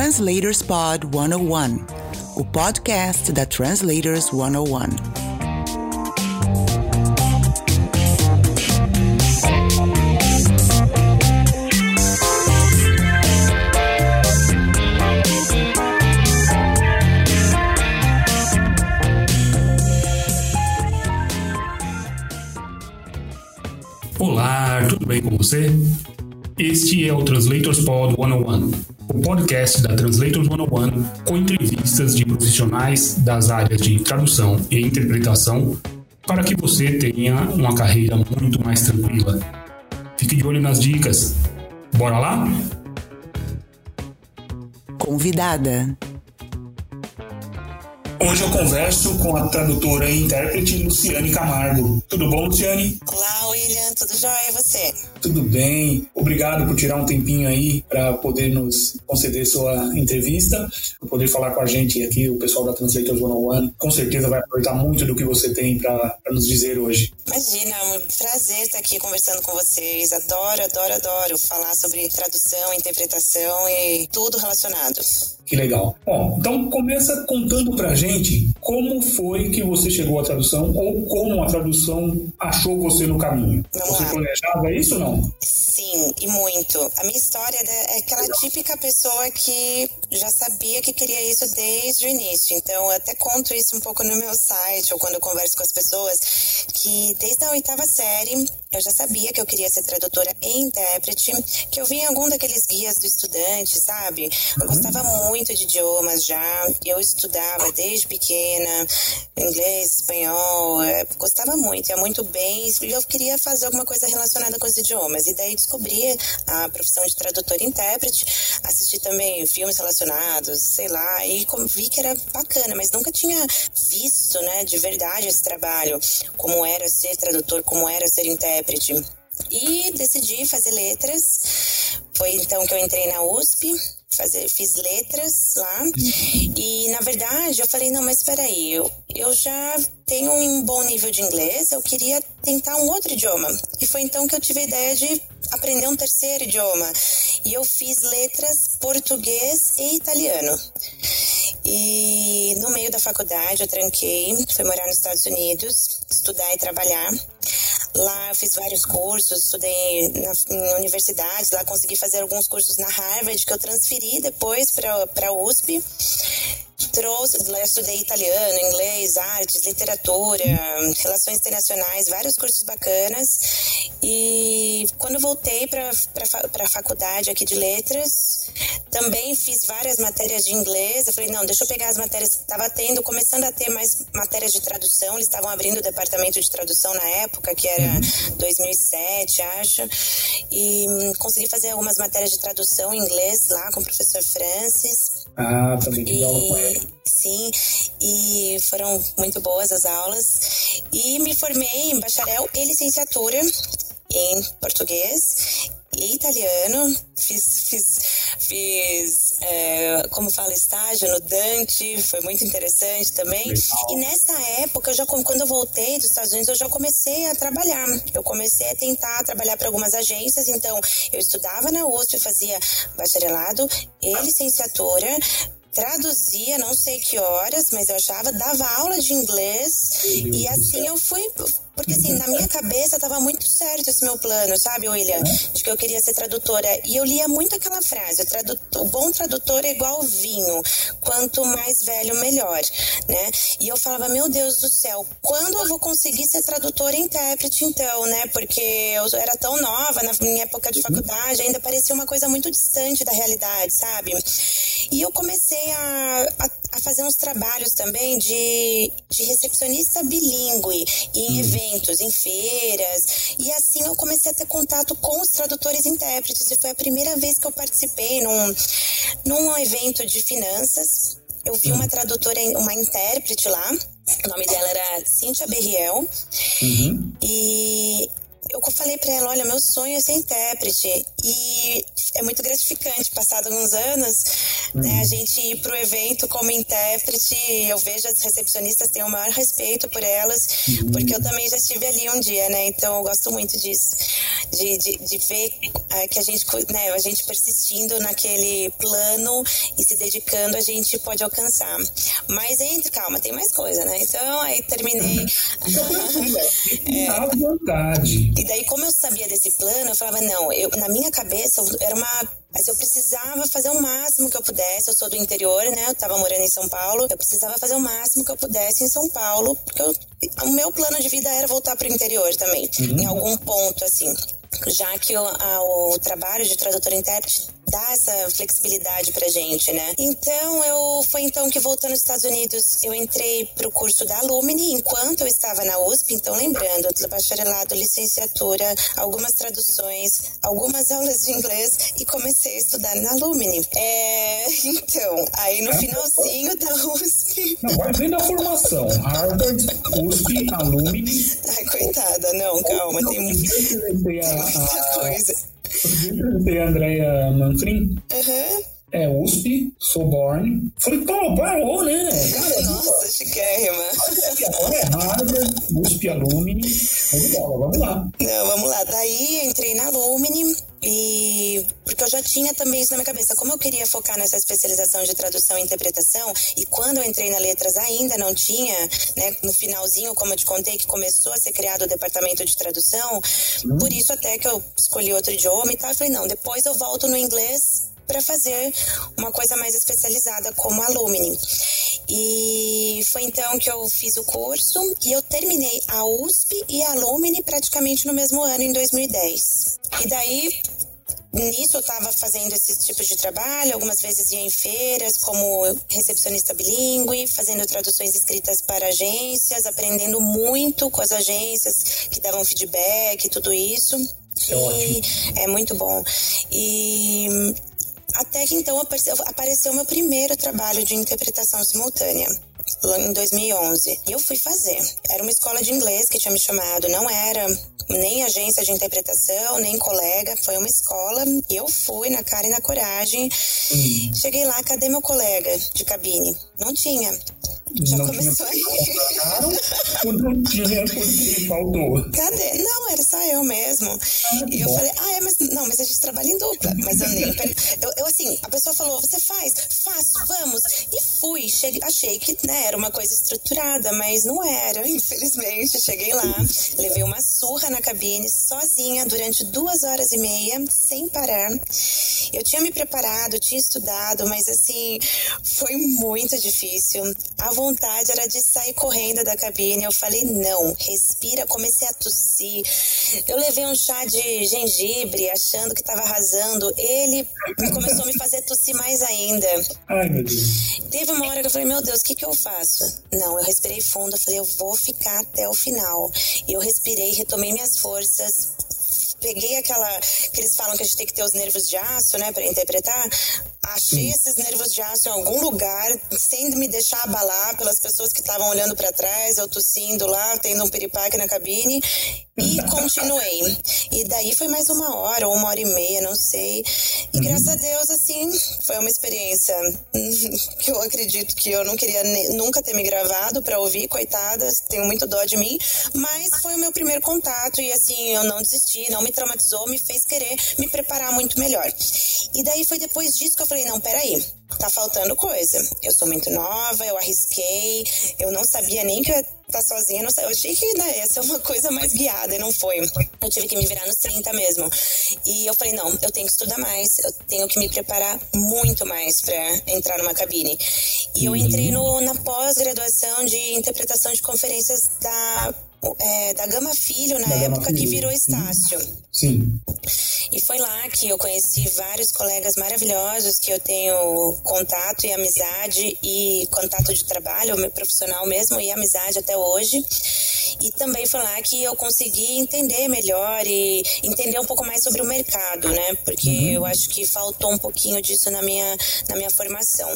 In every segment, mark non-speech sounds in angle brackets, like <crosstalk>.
Translators Pod 101, o podcast da Translators 101. Olá, tudo bem com você? Este é o Translators Pod 101, o podcast da Translators 101 com entrevistas de profissionais das áreas de tradução e interpretação para que você tenha uma carreira muito mais tranquila. Fique de olho nas dicas. Bora lá? Convidada. Hoje eu converso com a tradutora e intérprete Luciane Camargo. Tudo bom, Luciane? Olá, William. Tudo jóia? E você? Tudo bem. Obrigado por tirar um tempinho aí para poder nos conceder sua entrevista, para poder falar com a gente aqui, o pessoal da Translators 101. Com certeza vai aproveitar muito do que você tem para nos dizer hoje. Imagina, é um prazer estar aqui conversando com vocês. Adoro, adoro, adoro falar sobre tradução, interpretação e tudo relacionado. Que legal. Bom, então começa contando pra gente como foi que você chegou à tradução ou como a tradução achou você no caminho. Vamos você lá. planejava isso ou não? Sim, e muito. A minha história é aquela típica pessoa que já sabia que queria isso desde o início. Então, eu até conto isso um pouco no meu site ou quando eu converso com as pessoas, que desde a oitava série eu já sabia que eu queria ser tradutora e intérprete, que eu vi em algum daqueles guias do estudante, sabe? Eu gostava muito de idiomas já, eu estudava desde pequena, inglês, espanhol, eh, gostava muito, ia muito bem, e eu queria fazer alguma coisa relacionada com os idiomas. E daí descobri a profissão de tradutor e intérprete, assisti também filmes relacionados, sei lá, e vi que era bacana, mas nunca tinha visto, né, de verdade esse trabalho, como era ser tradutor, como era ser intérprete. E decidi fazer letras. Foi então que eu entrei na USP, fazer, fiz letras lá. E na verdade eu falei: não, mas espera aí, eu, eu já tenho um bom nível de inglês, eu queria tentar um outro idioma. E foi então que eu tive a ideia de aprender um terceiro idioma. E eu fiz letras português e italiano. E no meio da faculdade eu tranquei, fui morar nos Estados Unidos, estudar e trabalhar. Lá eu fiz vários cursos, estudei na, em universidades, lá consegui fazer alguns cursos na Harvard que eu transferi depois para a USP. Trouxe, lá eu estudei italiano, inglês, artes, literatura, relações internacionais, vários cursos bacanas. E quando voltei para a faculdade aqui de letras, também fiz várias matérias de inglês. Eu falei, não, deixa eu pegar as matérias que estava tendo, começando a ter mais matérias de tradução. Eles estavam abrindo o departamento de tradução na época, que era 2007, acho. E hum, consegui fazer algumas matérias de tradução em inglês lá com o professor Francis. Ah, também tive aula com ele. Sim, e foram muito boas as aulas. E me formei em bacharel e licenciatura em português e italiano. Fiz, fiz, fiz é, como fala, estágio no Dante, foi muito interessante também. Legal. E nessa época, eu já, quando eu voltei dos Estados Unidos, eu já comecei a trabalhar. Eu comecei a tentar trabalhar para algumas agências, então eu estudava na USP, fazia bacharelado e licenciatura. Traduzia, não sei que horas, mas eu achava, dava aula de inglês e assim eu fui. Porque assim, na minha cabeça tava muito certo esse meu plano, sabe, William? De que eu queria ser tradutora. E eu lia muito aquela frase: o, tradu- o bom tradutor é igual vinho, quanto mais velho, melhor, né? E eu falava, meu Deus do céu, quando eu vou conseguir ser tradutora e intérprete, então, né? Porque eu era tão nova na minha época de faculdade, ainda parecia uma coisa muito distante da realidade, sabe? E eu comecei a, a, a fazer uns trabalhos também de, de recepcionista bilíngue em eventos, em feiras. E assim eu comecei a ter contato com os tradutores e intérpretes. E foi a primeira vez que eu participei num, num evento de finanças. Eu vi uma tradutora, uma intérprete lá. O nome dela era Cíntia Berriel. Uhum. E eu falei para ela, olha, meu sonho é ser intérprete. E é muito gratificante, passado alguns anos, uhum. né, a gente ir pro evento como intérprete, eu vejo as recepcionistas têm o maior respeito por elas, uhum. porque eu também já estive ali um dia, né? Então eu gosto muito disso, de, de, de ver uh, que a gente, né, a gente persistindo naquele plano e se dedicando, a gente pode alcançar. Mas entre, calma, tem mais coisa, né? Então aí terminei. <laughs> é, vontade. E daí, como eu sabia desse plano, eu falava, não, eu, na minha cabeça era uma mas eu precisava fazer o máximo que eu pudesse. Eu sou do interior, né? Eu tava morando em São Paulo. Eu precisava fazer o máximo que eu pudesse em São Paulo, porque eu, o meu plano de vida era voltar pro interior também, uhum. em algum ponto, assim já que o, a, o trabalho de tradutor intérprete dá essa flexibilidade pra gente, né? Então, eu foi então que voltando aos Estados Unidos, eu entrei pro curso da Alumni enquanto eu estava na USP, então lembrando, bacharelado, licenciatura, algumas traduções, algumas aulas de inglês e comecei a estudar na Alumni. É, <laughs> então, aí no finalzinho da USP. Não, vai bem da formação. Harvard, USP, Alumni. Ai, coitada, não, calma, tem muita <laughs> coisa. Tem a Andrea Manfrim. Uhum. É USP, Soborn. Falei, pô, parou, né? Cara, Nossa, chiquérrima. Agora é Harvard, USP Alumni. Vamos lá, vamos lá. Não, vamos lá. Daí entrei na Alumni e porque eu já tinha também isso na minha cabeça, como eu queria focar nessa especialização de tradução e interpretação, e quando eu entrei na letras ainda não tinha, né, no finalzinho, como eu te contei, que começou a ser criado o departamento de tradução, hum. por isso até que eu escolhi outro idioma e tal, eu falei, não, depois eu volto no inglês para fazer uma coisa mais especializada como Alumni. E foi então que eu fiz o curso e eu terminei a USP e a Alumni praticamente no mesmo ano, em 2010. E daí Nisso eu estava fazendo esse tipo de trabalho, algumas vezes ia em feiras como recepcionista bilíngue, fazendo traduções escritas para agências, aprendendo muito com as agências que davam feedback e tudo isso. É e é muito bom. E até que então apareceu, meu primeiro trabalho de interpretação simultânea em 2011. E eu fui fazer. Era uma escola de inglês que tinha me chamado, não era nem agência de interpretação, nem colega, foi uma escola. E eu fui na cara e na coragem. Hum. Cheguei lá, cadê meu colega de cabine? Não tinha. Já não começou aí. Ou não tinha porque faltou? Cadê? Não, era só eu mesmo. Ah, e eu bom. falei, ah, é, mas não, mas a gente trabalha em dupla. Mas eu nem. Eu, eu, assim, a pessoa falou, você faz? Faço, vamos. E fui. Cheguei, achei que né, era uma coisa estruturada, mas não era, <laughs> infelizmente. Cheguei lá, levei uma surra na cabine, sozinha, durante duas horas e meia, sem parar. Eu tinha me preparado, tinha estudado, mas assim, foi muito difícil. A vontade era de sair correndo da cabine. Eu falei, não, respira. Comecei a tossir. Eu levei um chá de gengibre, achando que estava arrasando. Ele começou a me fazer tossir mais ainda. Ai, meu Deus. Teve uma hora que eu falei, meu Deus, o que, que eu faço? Não, eu respirei fundo. Eu falei, eu vou ficar até o final. Eu respirei, retomei minhas forças peguei aquela que eles falam que a gente tem que ter os nervos de aço, né, para interpretar. Achei esses nervos de aço em algum lugar, sem me deixar abalar pelas pessoas que estavam olhando para trás, eu tossindo lá, tendo um piripaque na cabine, e continuei. E daí foi mais uma hora, ou uma hora e meia, não sei. E uhum. graças a Deus, assim, foi uma experiência que eu acredito que eu não queria nunca ter me gravado para ouvir, coitada, tenho muito dó de mim, mas foi o meu primeiro contato e assim, eu não desisti, não me traumatizou, me fez querer me preparar muito melhor. E daí foi depois disso que eu falei, não, peraí, tá faltando coisa. Eu sou muito nova, eu arrisquei, eu não sabia nem que eu ia estar sozinha, não sei, eu achei que né, ia ser uma coisa mais guiada, e não foi. Eu tive que me virar nos 30 mesmo. E eu falei, não, eu tenho que estudar mais, eu tenho que me preparar muito mais para entrar numa cabine. E eu entrei no, na pós-graduação de interpretação de conferências da, é, da Gama Filho, na da época que virou Estácio. Sim. E foi lá que eu conheci vários colegas maravilhosos que eu tenho contato e amizade e contato de trabalho, meu profissional mesmo e amizade até hoje. E também foi lá que eu consegui entender melhor e entender um pouco mais sobre o mercado, né? Porque uhum. eu acho que faltou um pouquinho disso na minha, na minha formação.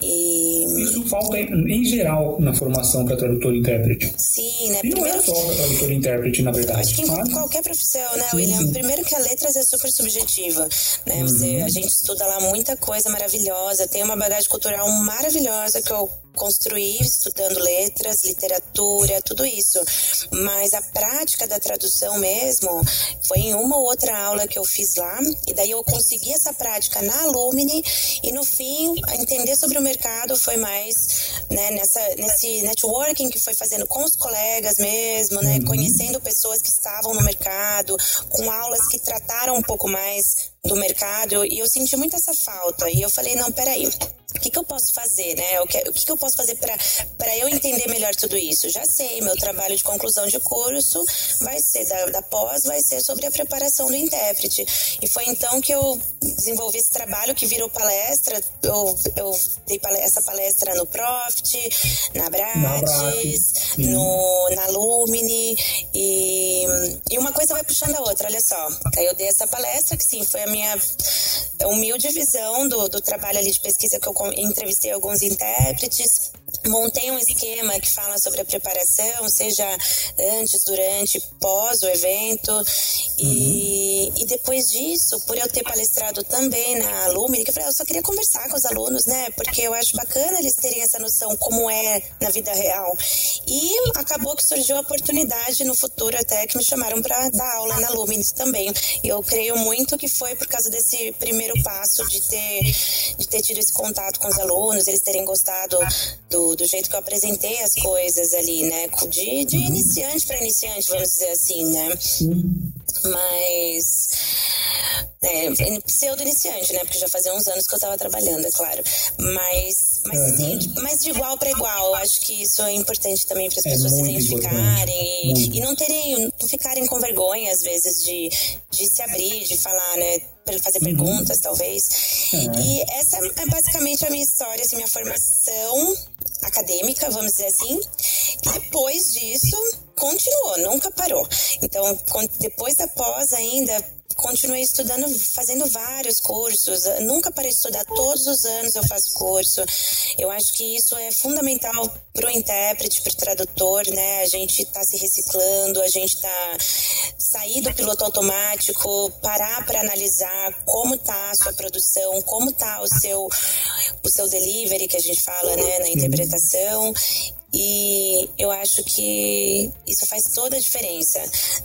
E... Isso falta em geral na formação para tradutor e intérprete. Sim, né? E não é só tradutor e intérprete, na verdade. Acho que em qualquer profissão, né, William? Sim. Primeiro que a letras é super subjetiva, né? Uhum. Você, a gente estuda lá muita coisa maravilhosa, tem uma bagagem cultural maravilhosa que eu construir estudando letras, literatura, tudo isso. Mas a prática da tradução mesmo foi em uma ou outra aula que eu fiz lá, e daí eu consegui essa prática na Alumni, e no fim, entender sobre o mercado foi mais né, nessa, nesse networking que foi fazendo com os colegas mesmo, né, uhum. conhecendo pessoas que estavam no mercado, com aulas que trataram um pouco mais do mercado, e eu senti muito essa falta. E eu falei, não, peraí, o que, que eu posso fazer, né? O que, o que, que eu posso fazer para eu entender melhor tudo isso? Já sei, meu trabalho de conclusão de curso vai ser da, da pós, vai ser sobre a preparação do intérprete. E foi então que eu desenvolvi esse trabalho que virou palestra. Eu, eu dei palestra, essa palestra no Profit, na Bratis, na, no, na Lumine. E, e uma coisa vai puxando a outra, olha só. Aí eu dei essa palestra, que sim, foi a minha humilde visão do, do trabalho ali de pesquisa que eu entrevistei alguns intérpretes montei um esquema que fala sobre a preparação, seja antes, durante, pós o evento. E, uhum. e depois disso, por eu ter palestrado também na Alumni, que eu falei, eu só queria conversar com os alunos, né? Porque eu acho bacana eles terem essa noção como é na vida real. E acabou que surgiu a oportunidade no futuro até que me chamaram para dar aula na Alumni também. E eu creio muito que foi por causa desse primeiro passo de ter, de ter tido esse contato com os alunos, eles terem gostado do do, jeito que eu apresentei as coisas ali, né? De, de iniciante para iniciante, vamos dizer assim, né? Mas. É, pseudo-iniciante, né? Porque já fazia uns anos que eu estava trabalhando, é claro. Mas, mas, uhum. mas de igual para igual. Eu acho que isso é importante também para as é pessoas se identificarem e, e, não terem, não ficarem com vergonha, às vezes, de, de se abrir, de falar, né? fazer uhum. perguntas, talvez. Uhum. E essa é basicamente a minha história, assim, minha formação acadêmica, vamos dizer assim. E depois disso, continuou, nunca parou. Então, depois da pós ainda, continuei estudando, fazendo vários cursos. Nunca parei de estudar, todos os anos eu faço curso. Eu acho que isso é fundamental para o intérprete, para o tradutor, né? A gente está se reciclando, a gente está sair do piloto automático, parar para analisar como está a sua produção, como está o seu o seu delivery que a gente fala, né, na interpretação e eu acho que isso faz toda a diferença.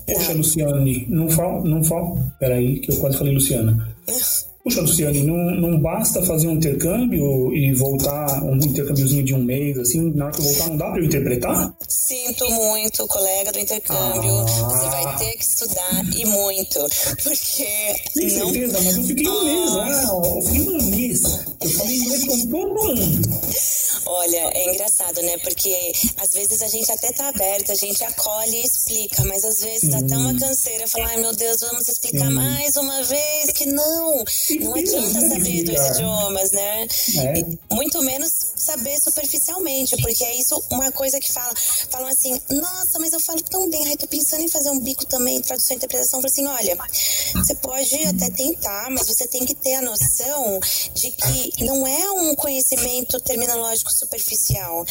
Poxa, Luciane, não fala, não fala. Peraí, que eu quase falei Luciana. <laughs> Puxa, Luciane, não, não basta fazer um intercâmbio e voltar, um intercâmbiozinho de um mês, assim, na hora que eu voltar, não dá para eu interpretar? Sinto muito, colega do intercâmbio. Ah. Você vai ter que estudar e muito, porque. Tem não... certeza, mas eu fiquei um mês lá, eu fiquei um mês. Eu falei inglês com todo mundo. Olha, é engraçado, né? Porque às vezes a gente até tá aberta, a gente acolhe e explica, mas às vezes dá tão uma canseira falar, ai meu Deus, vamos explicar mais uma vez que não. Não adianta saber dois idiomas, né? É. Muito menos saber superficialmente, porque é isso uma coisa que fala, falam assim, nossa, mas eu falo tão bem, ai, tô pensando em fazer um bico também, tradução e interpretação, assim, olha, você pode até tentar, mas você tem que ter a noção de que não é um conhecimento terminológico superficial.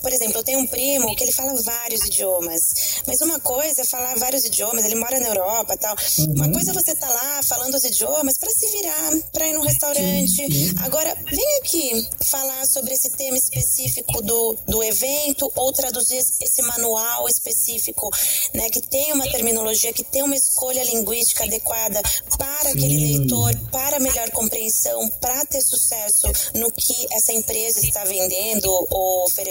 Por exemplo, eu tenho um primo que ele fala vários idiomas, mas uma coisa é falar vários idiomas, ele mora na Europa tal. Uhum. Uma coisa é você tá lá falando os idiomas para se virar, para ir num restaurante. Uhum. Agora, vem aqui falar sobre esse tema específico do, do evento ou traduzir esse manual específico, né, que tem uma terminologia, que tem uma escolha linguística adequada para aquele leitor, para melhor compreensão, para ter sucesso no que essa empresa está vendendo ou oferecendo.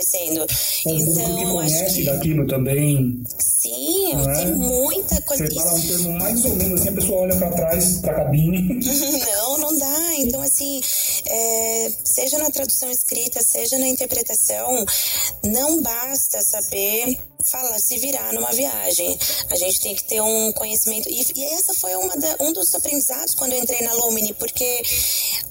É um então, que conhece que... daquilo também. Sim, é? tem muita coisa. Você fala um termo mais ou menos assim, a pessoa olha para trás, para a cabine. <laughs> <laughs> não, não dá. Então, assim, é, seja na tradução escrita, seja na interpretação, não basta saber falar, se virar numa viagem. A gente tem que ter um conhecimento. E, e essa foi uma da, um dos aprendizados quando eu entrei na Lumini, porque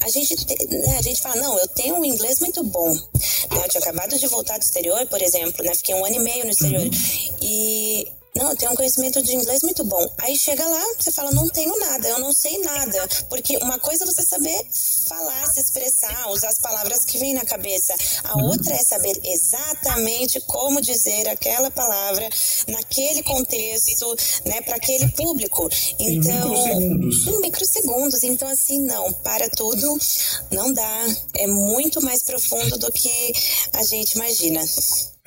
a gente, né, a gente fala, não, eu tenho um inglês muito bom. Né? Eu tinha acabado de voltar do exterior, por exemplo, né? Fiquei um ano e meio no exterior. Uhum. E não, eu tenho um conhecimento de inglês muito bom. Aí chega lá, você fala, não tenho nada, eu não sei nada. Porque uma coisa é você saber falar, se expressar, usar as palavras que vêm na cabeça. A uhum. outra é saber exatamente como dizer aquela palavra naquele contexto, né, para aquele público. Então, em microsegundos. Em microsegundos. Então, assim, não, para tudo, não dá. É muito mais profundo do que a gente imagina.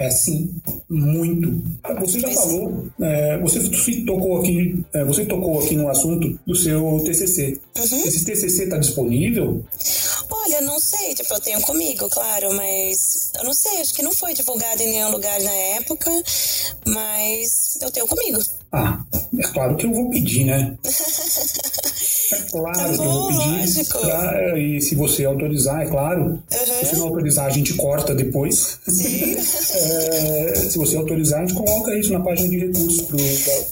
É sim, muito. Você já falou, é, você tocou aqui, é, você tocou aqui no assunto do seu TCC. Uhum. Esse TCC está disponível? Olha, não sei, tipo, eu tenho comigo, claro, mas eu não sei, acho que não foi divulgado em nenhum lugar na época, mas eu tenho comigo. Ah, é claro que eu vou pedir, né? <laughs> É claro tá bom, que eu vou pedir. Pra, e se você autorizar, é claro. Uhum. Se você não autorizar, a gente corta depois. Sim. <laughs> é, se você autorizar, a gente coloca isso na página de recursos para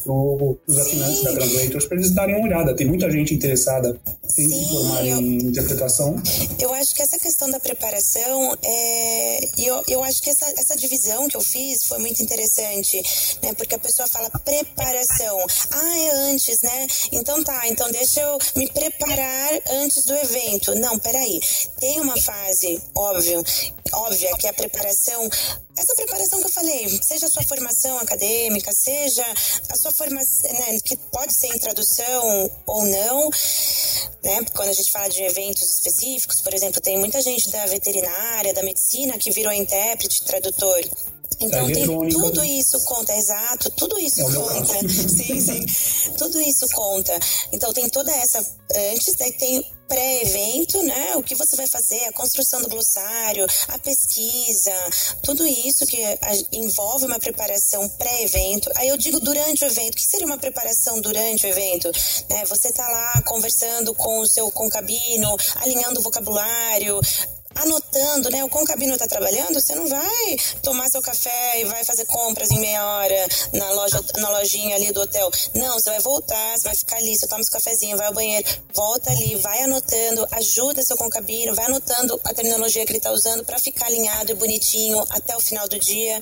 pro, os assinantes da Translators para eles darem uma olhada. Tem muita gente interessada em Sim, se formar eu, em interpretação. Eu acho que essa questão da preparação, é, eu, eu acho que essa, essa divisão que eu fiz foi muito interessante, né? Porque a pessoa fala preparação. Ah, é antes, né? Então tá, então deixa eu me preparar antes do evento. Não, peraí. Tem uma fase, óbvio, óbvia, que é a preparação essa preparação que eu falei, seja a sua formação acadêmica, seja a sua formação, né, que pode ser em tradução ou não, né? Quando a gente fala de eventos específicos, por exemplo, tem muita gente da veterinária, da medicina que virou intérprete, tradutor. Então tem tudo isso conta, exato, tudo isso é conta. <laughs> sim, sim. Tudo isso conta. Então tem toda essa antes, daí tem pré-evento, né? O que você vai fazer, a construção do glossário, a pesquisa, tudo isso que envolve uma preparação pré-evento. Aí eu digo durante o evento, o que seria uma preparação durante o evento? Né? Você tá lá conversando com o seu concabino, alinhando o vocabulário, anotando, né? O concabino está trabalhando, você não vai tomar seu café e vai fazer compras em meia hora na loja, na lojinha ali do hotel. Não, você vai voltar, você vai ficar ali, você toma seu cafezinho, vai ao banheiro, volta ali, vai anotando, ajuda seu concabino, vai anotando a terminologia que ele está usando para ficar alinhado e bonitinho até o final do dia,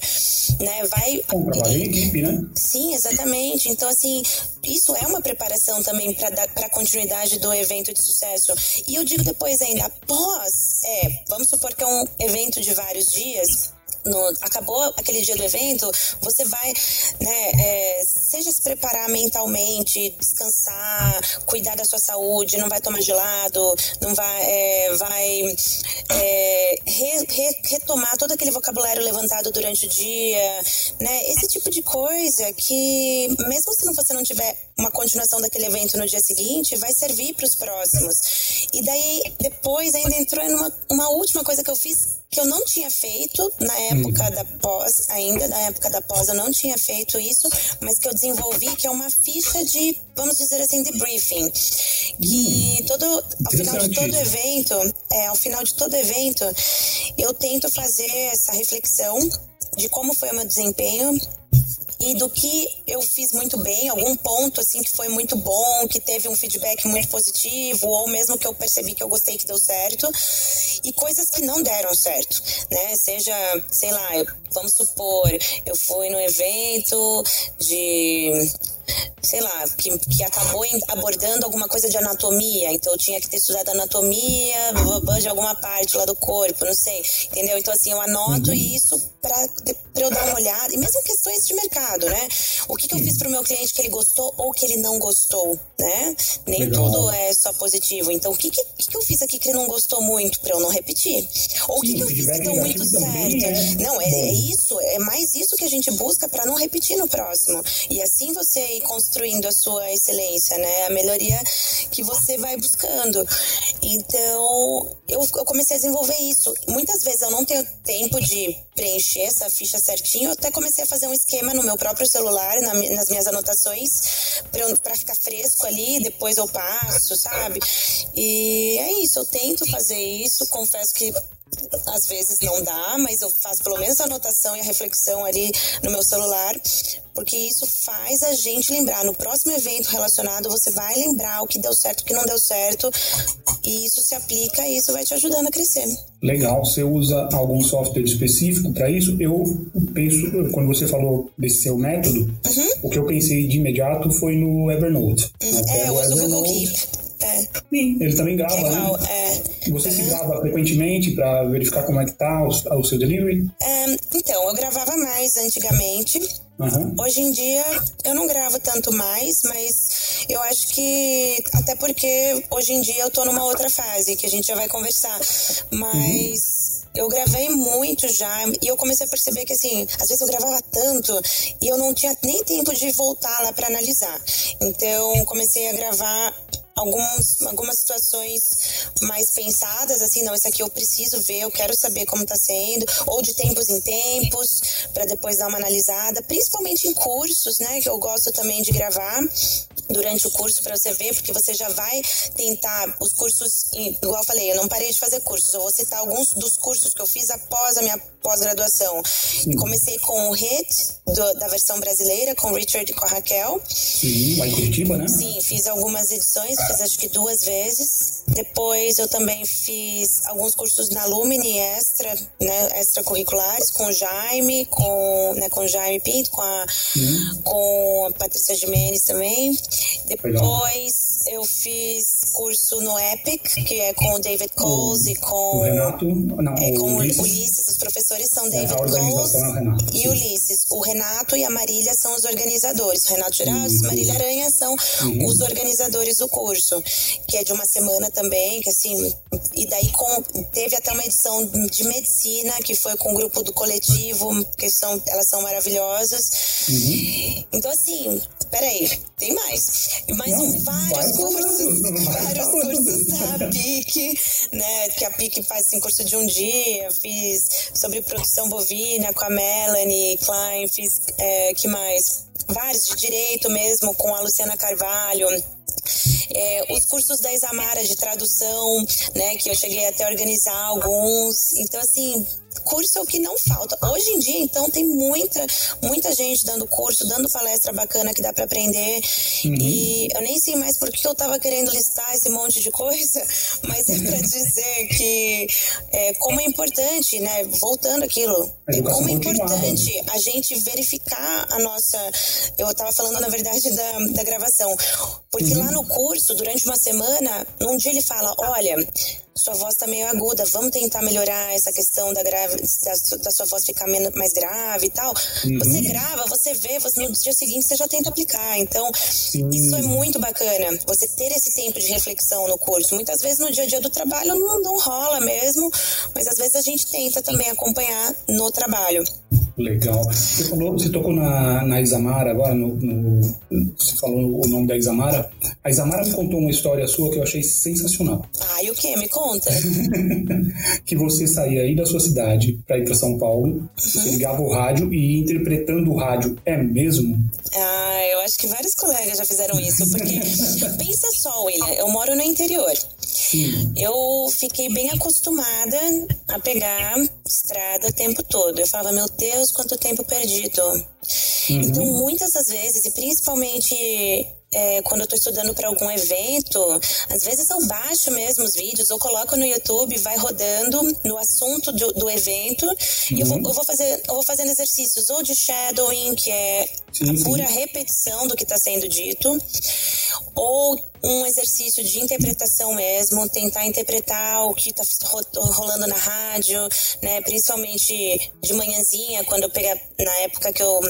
né? Vai. Um trabalho em equipe, né? Sim, exatamente. Então, assim, isso é uma preparação também para a continuidade do evento de sucesso. E eu digo depois ainda, após, é, vamos supor que é um evento de vários dias, no, acabou aquele dia do evento, você vai, né, é, seja se preparar mentalmente, descansar, cuidar da sua saúde, não vai tomar gelado, não vai, é, vai é, re, re, retomar todo aquele vocabulário levantado durante o dia, né, esse tipo de coisa que, mesmo se você não tiver uma continuação daquele evento no dia seguinte, vai servir para os próximos. E daí, depois, ainda entrou em uma, uma última coisa que eu fiz que eu não tinha feito na época hum. da pós, ainda na época da pós eu não tinha feito isso, mas que eu desenvolvi, que é uma ficha de, vamos dizer assim, de briefing. Que hum. todo, ao final de todo evento, é, ao final de todo evento, eu tento fazer essa reflexão de como foi o meu desempenho e do que eu fiz muito bem, algum ponto assim que foi muito bom, que teve um feedback muito positivo, ou mesmo que eu percebi que eu gostei que deu certo, e coisas que não deram certo, né? Seja, sei lá, vamos supor, eu fui no evento de sei lá, que, que acabou abordando alguma coisa de anatomia, então eu tinha que ter estudado anatomia de alguma parte lá do corpo, não sei, entendeu? Então, assim, eu anoto uhum. isso para eu dar uma olhada, e mesmo questões de mercado, né? O que, que eu fiz para o meu cliente que ele gostou ou que ele não gostou, né? Nem Legal. tudo é só positivo. Então, o que, que, que, eu fiz aqui que ele não gostou muito para eu não repetir? Ou o que, que eu fiz que deu muito certo? É não, é, é, isso, é mais isso que a gente busca para não repetir no próximo. E assim você ir construindo construindo a sua excelência, né? A melhoria que você vai buscando. Então, eu, eu comecei a desenvolver isso. Muitas vezes eu não tenho tempo de preencher essa ficha certinho, eu até comecei a fazer um esquema no meu próprio celular, na, nas minhas anotações, para ficar fresco ali, depois eu passo, sabe? E é isso, eu tento fazer isso, confesso que às vezes não dá, mas eu faço pelo menos a anotação e a reflexão ali no meu celular, porque isso faz a gente lembrar. No próximo evento relacionado, você vai lembrar o que deu certo, o que não deu certo, e isso se aplica e isso vai te ajudando a crescer. Legal. Você usa algum software específico para isso? Eu penso, quando você falou desse seu método, uhum. o que eu pensei de imediato foi no Evernote. Uhum. É, eu uso o Google Keep. É. Sim, ele também grava, né? Igual, né? É. Você uhum. se grava frequentemente para verificar como é que tá o, o seu delivery? É, então, eu gravava mais antigamente. Uhum. Hoje em dia eu não gravo tanto mais, mas eu acho que até porque hoje em dia eu tô numa outra fase que a gente já vai conversar. Mas uhum. eu gravei muito já e eu comecei a perceber que assim, às vezes eu gravava tanto e eu não tinha nem tempo de voltar lá para analisar. Então comecei a gravar alguns, algumas situações mais pensadas, assim, não, isso aqui eu preciso ver, eu quero saber como está sendo, ou de tempos em tempos, para depois dar uma analisada, principalmente em cursos, né, que eu gosto também de gravar durante o curso para você ver, porque você já vai tentar os cursos, igual eu falei, eu não parei de fazer cursos, eu vou citar alguns dos cursos que eu fiz após a minha pós-graduação. Comecei com o HIT, do, da versão brasileira, com o Richard e com a Raquel. Sim, lá em Curitiba, né? Sim, fiz algumas edições, fiz acho que duas vezes. Depois eu também fiz alguns cursos na Lumini extra, né, extracurriculares, com o Jaime, com, né, com o Jaime Pinto, com a, com a Patrícia Jimenez também. Depois eu fiz curso no Epic, que é com o David Coles o, e com o Renato, não, é, com o Ulisses. Ulisses. Os professores são é, David é, Coles e Ulisses. O Renato e a Marília são os organizadores. O Renato Gerais e Marília Aranha são uhum. os organizadores do curso, que é de uma semana também, que assim, e daí com, teve até uma edição de medicina que foi com o grupo do coletivo, que são, elas são maravilhosas. Uhum. Então assim, peraí, tem mais. Mais um, vários cursos, vários cursos da PIC, né? Que a PIC faz assim, curso de um dia, fiz sobre produção bovina com a Melanie Klein, fiz é, que mais? Vários de direito mesmo, com a Luciana Carvalho. É, os cursos da Isamara de tradução, né, que eu cheguei até a organizar alguns. Então, assim, curso é o que não falta. Hoje em dia, então, tem muita, muita gente dando curso, dando palestra bacana que dá para aprender. Uhum. E eu nem sei mais por que eu tava querendo listar esse monte de coisa, <laughs> mas é para dizer que é, como é importante, né? Voltando aquilo, é como é importante a gente verificar a nossa. Eu tava falando, na verdade, da, da gravação. Porque uhum. lá no curso, durante uma semana, num dia ele fala: olha sua voz tá meio aguda, vamos tentar melhorar essa questão da, grave, da, da sua voz ficar menos, mais grave e tal. Uhum. Você grava, você vê, você, no dia seguinte você já tenta aplicar. Então, Sim. isso é muito bacana, você ter esse tempo de reflexão no curso. Muitas vezes no dia a dia do trabalho não, não rola mesmo, mas às vezes a gente tenta também acompanhar no trabalho. Legal. Você falou, você tocou na, na Isamara agora, no, no, você falou o nome da Isamara. A Isamara me contou uma história sua que eu achei sensacional. Ah, e o que? Me conta. <laughs> que você saía aí da sua cidade para ir para São Paulo, uhum. você ligava o rádio e ia interpretando o rádio. É mesmo? Ah, eu acho que vários colegas já fizeram isso, porque <laughs> pensa só, William, eu moro no interior. Sim. Eu fiquei bem acostumada a pegar estrada o tempo todo. Eu falava, meu Deus, quanto tempo perdido. Uhum. Então, muitas das vezes, e principalmente é, quando eu estou estudando para algum evento, às vezes eu baixo mesmo os vídeos, ou coloco no YouTube, vai rodando no assunto do, do evento, uhum. e eu vou, eu vou, fazer, eu vou fazendo exercícios ou de shadowing, que é sim, a pura sim. repetição do que está sendo dito, ou um exercício de interpretação mesmo, tentar interpretar o que está rolando na rádio, né? Principalmente de manhãzinha, quando eu pegar na época que eu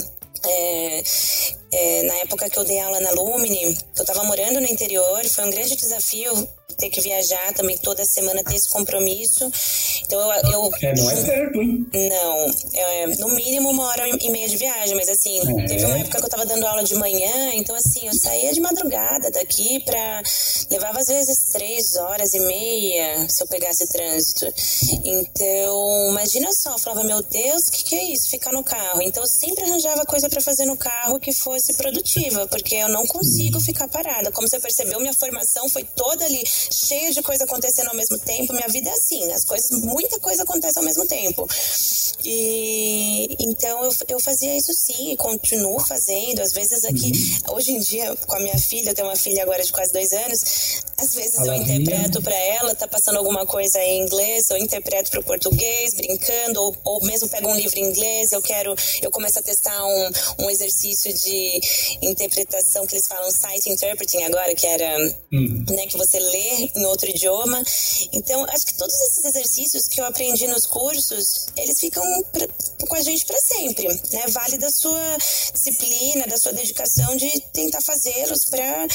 é, é, na época que eu dei aula na Lumini, eu estava morando no interior, foi um grande desafio ter que viajar também toda semana, ter esse compromisso. Então eu. eu é, não é perto, hein? Não. É, no mínimo uma hora e meia de viagem, mas assim, é. teve uma época que eu tava dando aula de manhã, então assim, eu saía de madrugada daqui pra. levava às vezes três horas e meia se eu pegasse trânsito. Então, imagina só, eu falava, meu Deus, o que, que é isso? Ficar no carro. Então eu sempre arranjava coisa para fazer no carro que fosse produtiva, porque eu não consigo ficar parada. Como você percebeu, minha formação foi toda ali cheia de coisa acontecendo ao mesmo tempo. Minha vida é assim, as coisas, muita coisa acontece ao mesmo tempo. E então eu, eu fazia isso sim, e continuo fazendo. Às vezes aqui, uhum. hoje em dia, com a minha filha, eu tenho uma filha agora de quase dois anos, às vezes eu interpreto para ela, tá passando alguma coisa em inglês, eu interpreto para o português, brincando, ou, ou mesmo pego um livro em inglês, eu quero, eu começo a testar um, um exercício de interpretação que eles falam sight interpreting agora, que era, hum. né, que você lê em outro idioma. Então, acho que todos esses exercícios que eu aprendi nos cursos, eles ficam pra, com a gente para sempre, né? Vale da sua disciplina, da sua dedicação de tentar fazê-los para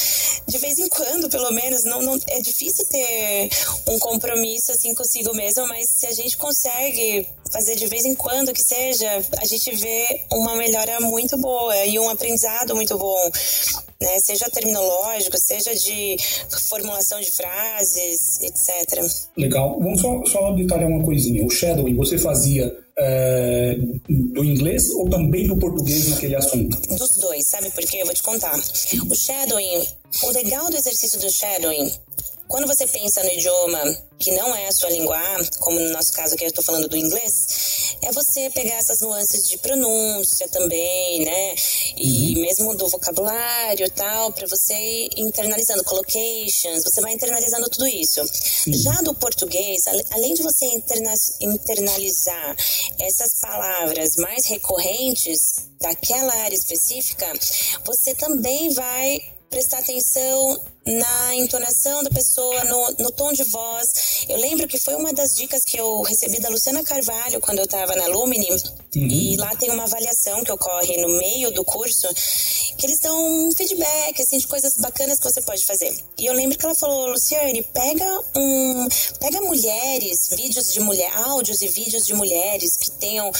de vez em quando, pelo menos, não, não é difícil ter um compromisso assim consigo mesmo, mas se a gente consegue fazer de vez em quando que seja, a gente vê uma melhora muito boa e um aprendizado muito bom. Né, seja terminológico, seja de formulação de frases, etc. Legal. Vamos só, só detalhar uma coisinha. O shadowing você fazia é, do inglês ou também do português naquele assunto? Dos dois, sabe por quê? Eu vou te contar. O shadowing, o legal do exercício do shadowing quando você pensa no idioma que não é a sua língua como no nosso caso que eu estou falando do inglês, é você pegar essas nuances de pronúncia também, né? E uhum. mesmo do vocabulário e tal, para você ir internalizando collocations, você vai internalizando tudo isso. Uhum. Já do português, além de você interna internalizar essas palavras mais recorrentes daquela área específica, você também vai prestar atenção na entonação da pessoa, no, no, tom de voz. Eu lembro que foi uma das dicas que eu recebi da Luciana Carvalho quando eu estava na Lumini, uhum. e lá tem uma avaliação que ocorre no meio do curso, que eles dão um feedback, assim, de coisas bacanas que você pode fazer. E eu lembro que ela falou, Luciane, pega um, pega mulheres, vídeos de mulher, áudios e vídeos de mulheres que tenham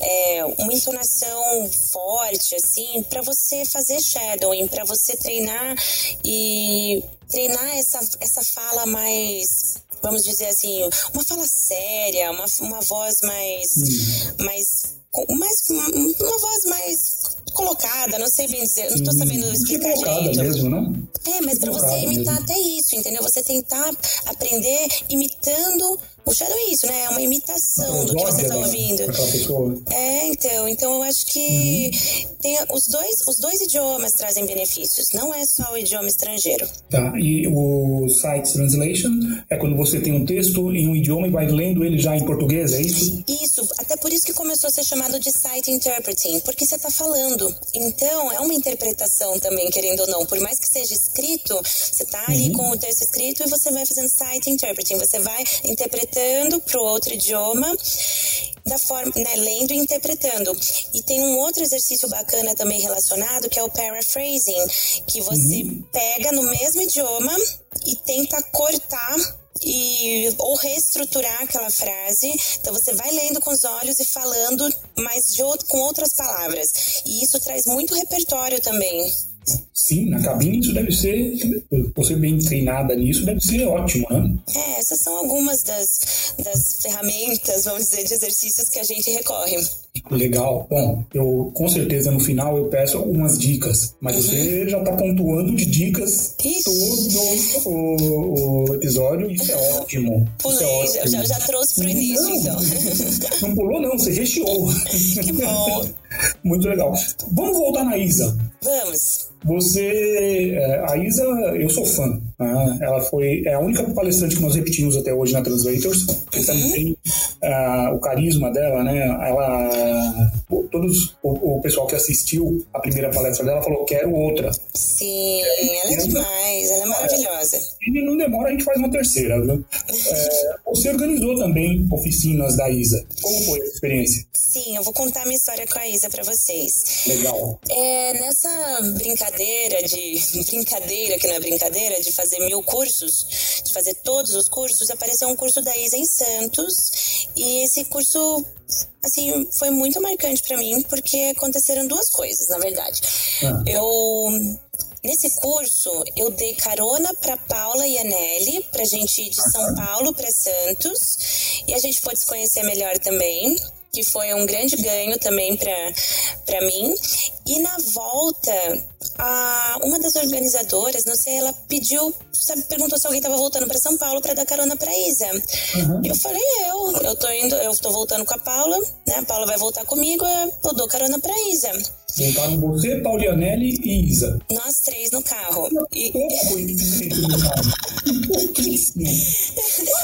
é, uma entonação forte, assim, para você fazer shadowing, para você treinar e treinar essa, essa fala mais vamos dizer assim, uma fala séria, uma, uma voz mais, hum. mais, mais, uma voz mais colocada, não sei bem dizer, não estou sabendo hum, explicar direito. mesmo, né? É, mas para você imitar mesmo. até isso, entendeu? Você tentar aprender imitando o shadow é isso, né? É uma imitação do que você está ouvindo. É, então, então eu acho que uhum. tem os dois, os dois idiomas trazem benefícios, não é só o idioma estrangeiro. Tá, e o site translation é quando você tem um texto em um idioma e vai lendo ele já em português, é isso? Isso, até por isso que começou a ser chamado de site interpreting, porque você está falando. Então, é uma interpretação também, querendo ou não. Por mais que seja escrito, você está ali uhum. com o texto escrito e você vai fazendo site interpreting, você vai interpretando interpretando para o outro idioma da forma, né, lendo e interpretando. E tem um outro exercício bacana também relacionado, que é o paraphrasing, que você uhum. pega no mesmo idioma e tenta cortar e ou reestruturar aquela frase. Então você vai lendo com os olhos e falando, mas de, com outras palavras. E isso traz muito repertório também. Sim, na cabine isso deve ser, você bem treinada nisso, deve ser ótimo, né? É, essas são algumas das, das ferramentas, vamos dizer, de exercícios que a gente recorre. Legal. Bom, eu com certeza no final eu peço algumas dicas, mas uhum. você já está pontuando de dicas Ixi. todo o, o, episódio, isso é ótimo. Pulei, isso é ótimo. Já, já trouxe para o início, não, então. <laughs> Não pulou, não, você recheou. Que bom. <laughs> Muito legal. Vamos voltar na Isa. Vamos. Você, é, a Isa, eu sou fã. Né? Ela foi é a única palestrante que nós repetimos até hoje na Translators. Uhum. Também uh, o carisma dela, né? Ela, todos o, o, pessoal que assistiu a primeira palestra dela falou quero outra. Sim, ela é demais, ela é maravilhosa. E não demora, a gente faz uma terceira, viu? É, você organizou também oficinas da Isa. Como foi a experiência? Sim, eu vou contar minha história com a Isa para vocês. Legal. É, nessa brincadeira de. Brincadeira, que não é brincadeira, de fazer mil cursos, de fazer todos os cursos, apareceu um curso da Isa em Santos. E esse curso assim, foi muito marcante para mim, porque aconteceram duas coisas, na verdade. Ah. Eu Nesse curso, eu dei carona para Paula e a Nelly, para gente ir de São Paulo para Santos, e a gente pôde se conhecer melhor também que foi um grande ganho também para mim. E na volta, a, uma das organizadoras, não sei, ela pediu, sabe, perguntou se alguém estava voltando para São Paulo para dar carona para Isa. Uhum. Eu falei, eu, eu tô indo, eu tô voltando com a Paula, né? A Paula vai voltar comigo, eu dou carona para Isa. Voltaram você, Paulianelli e Isa. Nós três no carro. E...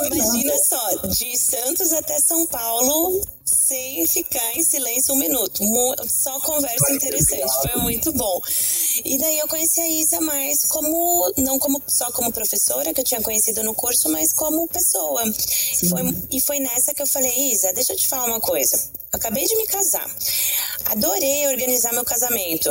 Imagina só, de Santos até São Paulo, sem ficar em silêncio um minuto. Só conversa interessante. Foi muito bom. E daí eu conheci a Isa mais como, não como só como professora, que eu tinha conhecido no curso, mas como pessoa. Foi, e foi nessa que eu falei, Isa, deixa eu te falar uma coisa. Acabei de me casar. Adorei organizar meu casamento.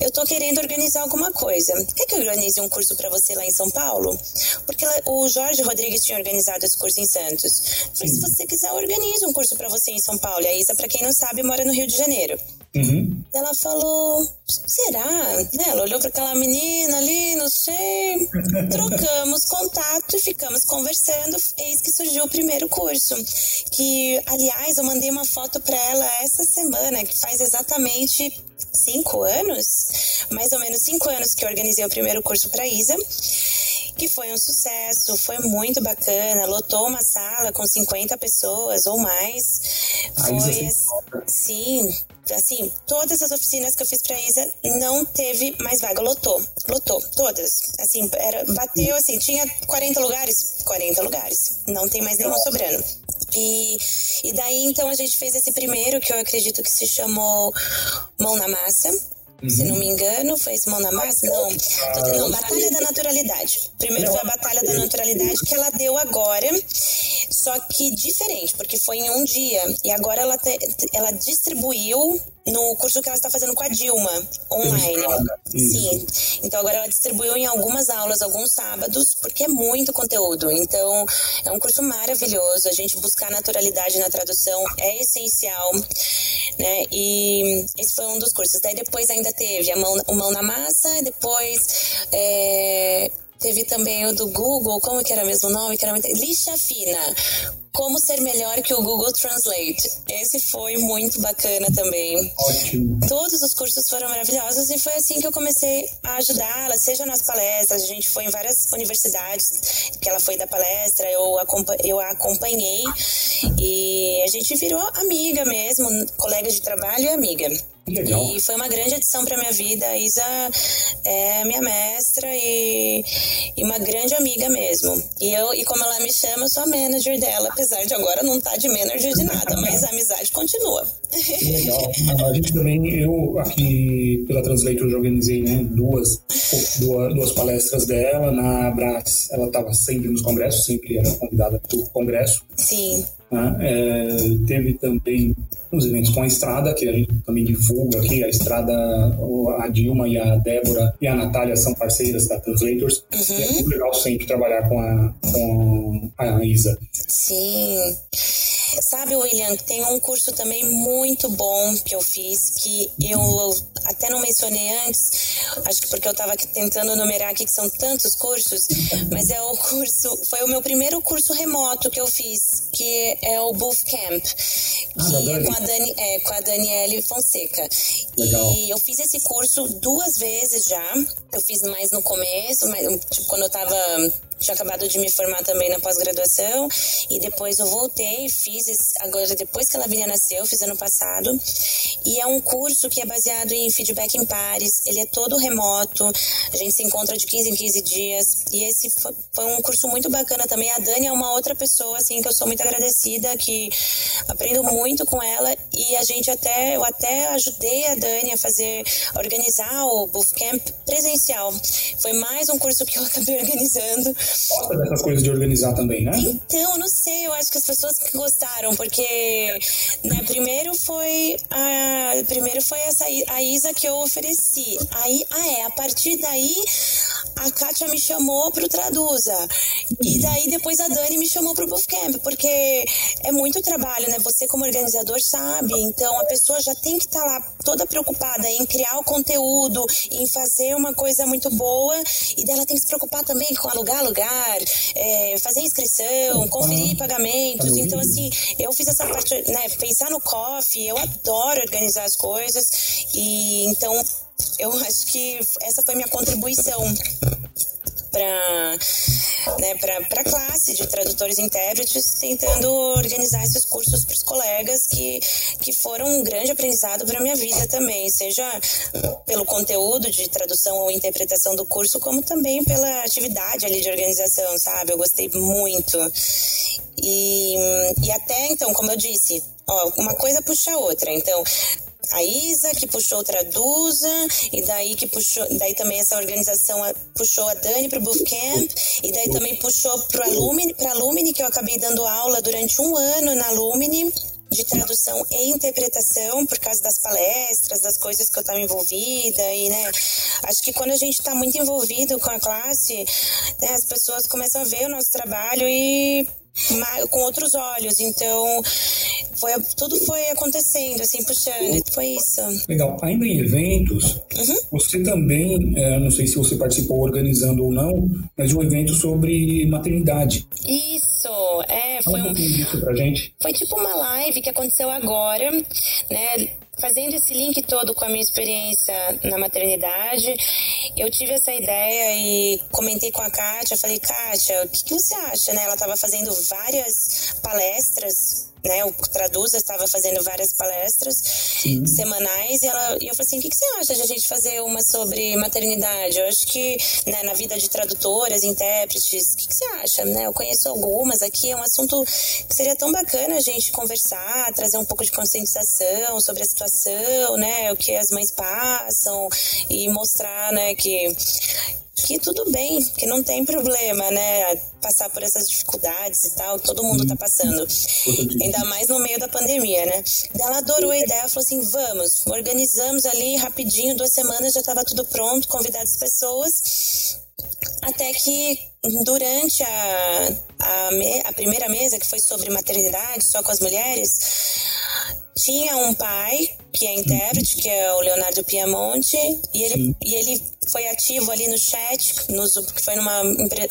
Eu tô querendo organizar alguma coisa. Quer que eu organize um curso para você lá em São Paulo? Porque o Jorge Rodrigues tinha organizado esse curso em Santos. Falei, se você quiser, organize um curso para você em São Paulo. E a Isa, para quem não sabe, mora no Rio de Janeiro. Uhum. Ela falou, será? Né? Ela olhou para aquela menina ali, não sei. <laughs> Trocamos contato e ficamos conversando. Eis que surgiu o primeiro curso. Que, aliás, eu mandei uma foto para ela essa semana, que faz exatamente cinco anos, mais ou menos cinco anos que eu organizei o primeiro curso para Isa que foi um sucesso, foi muito bacana, lotou uma sala com 50 pessoas ou mais. Foi sim, assim, todas as oficinas que eu fiz para Isa não teve mais vaga, lotou, lotou todas. Assim, era bateu assim, tinha 40 lugares, 40 lugares. Não tem mais nenhum sobrando. E, e daí então a gente fez esse primeiro que eu acredito que se chamou Mão na Massa Uhum. Se não me engano, foi esse Mão na Massa? Não. Não, Batalha da Naturalidade. Primeiro foi a Batalha da Naturalidade que ela deu agora, só que diferente, porque foi em um dia. E agora ela, te, ela distribuiu no curso que ela está fazendo com a Dilma, online. Sim. Então agora ela distribuiu em algumas aulas, alguns sábados, porque é muito conteúdo. Então é um curso maravilhoso. A gente buscar naturalidade na tradução é essencial, né? E esse foi um dos cursos. Daí depois ainda teve a mão, o mão na massa, depois é, Teve também o do Google, como que era mesmo o nome? Que era muito... Lixa Fina. Como ser melhor que o Google Translate. Esse foi muito bacana também. Ótimo. Todos os cursos foram maravilhosos e foi assim que eu comecei a ajudá-la, seja nas palestras, a gente foi em várias universidades que ela foi da palestra, eu, eu a acompanhei e a gente virou amiga mesmo, colega de trabalho e amiga. Legal. E foi uma grande adição para minha vida. A Isa é minha mestra e, e, uma grande amiga mesmo. E eu, e como ela me chama, eu sou a manager dela, apesar de agora não estar tá de manager de nada, <laughs> mas a amizade continua. Legal. A gente também, eu aqui pela Translator já organizei né, duas, duas, duas palestras dela na Abras. Ela estava sempre nos congressos, sempre era convidada para o congresso. Sim. Né? É, teve também os eventos com a Estrada, que a gente também divulga aqui. A Estrada, a Dilma e a Débora e a Natália são parceiras da Translators. Uhum. E é muito legal sempre trabalhar com a, com a Isa. Sim. Sabe, William, tem um curso também muito bom que eu fiz, que eu até não mencionei antes, acho que porque eu estava tentando numerar aqui que são tantos cursos, mas é o curso, foi o meu primeiro curso remoto que eu fiz, que é o Booth Camp, ah, que é com a, Dani, é com a Daniele Fonseca. Legal. E eu fiz esse curso duas vezes já, eu fiz mais no começo, mas, tipo, quando eu estava tinha acabado de me formar também na pós-graduação e depois eu voltei, fiz agora depois que a Lavínia nasceu, fiz ano passado. E é um curso que é baseado em feedback em pares. Ele é todo remoto. A gente se encontra de 15 em 15 dias. E esse foi um curso muito bacana também. A Dani é uma outra pessoa assim que eu sou muito agradecida, que aprendo muito com ela e a gente até eu até ajudei a Dani a fazer organizar o bootcamp presencial. Foi mais um curso que eu <laughs> acabei organizando. Gosta dessas coisas de organizar também, né? Então, não sei, eu acho que as pessoas que gostaram, porque né, primeiro foi a primeiro foi essa a Isa que eu ofereci. Aí, ah é, a partir daí a Kátia me chamou pro Traduza. E daí depois a Dani me chamou pro Bootcamp, porque é muito trabalho, né? Você como organizador sabe, então a pessoa já tem que estar tá lá toda preocupada em criar o conteúdo, em fazer uma coisa muito boa, e dela tem que se preocupar também com alugar lugar, é, fazer inscrição, conferir pagamentos. Então, assim, eu fiz essa parte, né? Pensar no coffee, eu adoro organizar as coisas, e então eu acho que essa foi minha contribuição para né, para a classe de tradutores e intérpretes, tentando organizar esses cursos para os colegas que, que foram um grande aprendizado para a minha vida também, seja pelo conteúdo de tradução ou interpretação do curso, como também pela atividade ali de organização, sabe? Eu gostei muito. E, e até então, como eu disse, ó, uma coisa puxa a outra. Então, a Isa, que puxou Traduza, e daí que puxou, daí também essa organização puxou a Dani para o Bootcamp, e daí também puxou para Alumni, para Alumni, que eu acabei dando aula durante um ano na Alumni de tradução e interpretação por causa das palestras, das coisas que eu estava envolvida e, né, acho que quando a gente está muito envolvido com a classe, né, as pessoas começam a ver o nosso trabalho e com outros olhos. Então, foi, tudo foi acontecendo, assim, puxando. Foi isso. Legal. Ainda em eventos, uhum. você também, é, não sei se você participou organizando ou não, mas de um evento sobre maternidade. Isso, é. Fala foi um. Foi tipo uma live que aconteceu agora, né? fazendo esse link todo com a minha experiência na maternidade, eu tive essa ideia e comentei com a Kátia, falei, Kátia, o que, que você acha, né? Ela estava fazendo várias palestras né, o Traduza estava fazendo várias palestras Sim. semanais e, ela, e eu falei assim, o que, que, você acha de a gente fazer uma sobre maternidade? Eu acho que né, na vida de tradutoras, intérpretes, o que, que, você acha? Né? Eu conheço algumas aqui, é um assunto que seria tão bacana a gente conversar, trazer um pouco de conscientização sobre a situação, né, o que as mães passam e mostrar, né, que que tudo bem, que não tem problema, né? Passar por essas dificuldades e tal, todo mundo tá passando. Ainda mais no meio da pandemia, né? Ela adorou a ideia, falou assim: vamos, organizamos ali rapidinho, duas semanas já estava tudo pronto, convidado as pessoas. Até que durante a, a, me, a primeira mesa, que foi sobre maternidade, só com as mulheres, tinha um pai que é intérprete, que é o Leonardo Piamonte, e ele, e ele foi ativo ali no chat, no Zoom, que foi numa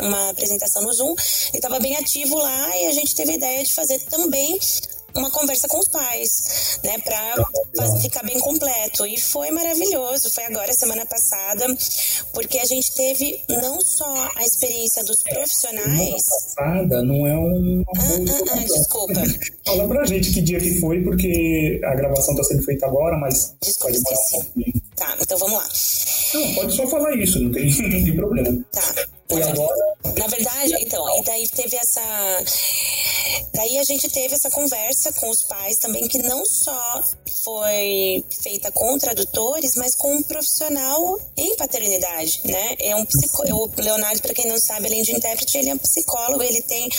uma apresentação no Zoom, ele estava bem ativo lá e a gente teve a ideia de fazer também uma conversa com os pais, né, para ficar bem completo. E foi maravilhoso. Foi agora, semana passada, porque a gente teve não só a experiência dos profissionais. Passada não é um. Ah, ah, ah, desculpa. <laughs> Fala pra gente que dia que foi, porque a gravação tá sendo feita agora, mas. Desculpa, esqueci. Um tá, então vamos lá. Não, pode só falar isso, não tem, <laughs> não tem problema. Tá. Agora? Na verdade, então, e daí teve essa. Daí a gente teve essa conversa com os pais também, que não só foi feita com tradutores, mas com um profissional em paternidade, né? É um psico... O Leonardo, para quem não sabe, além de intérprete, ele é um psicólogo, ele tem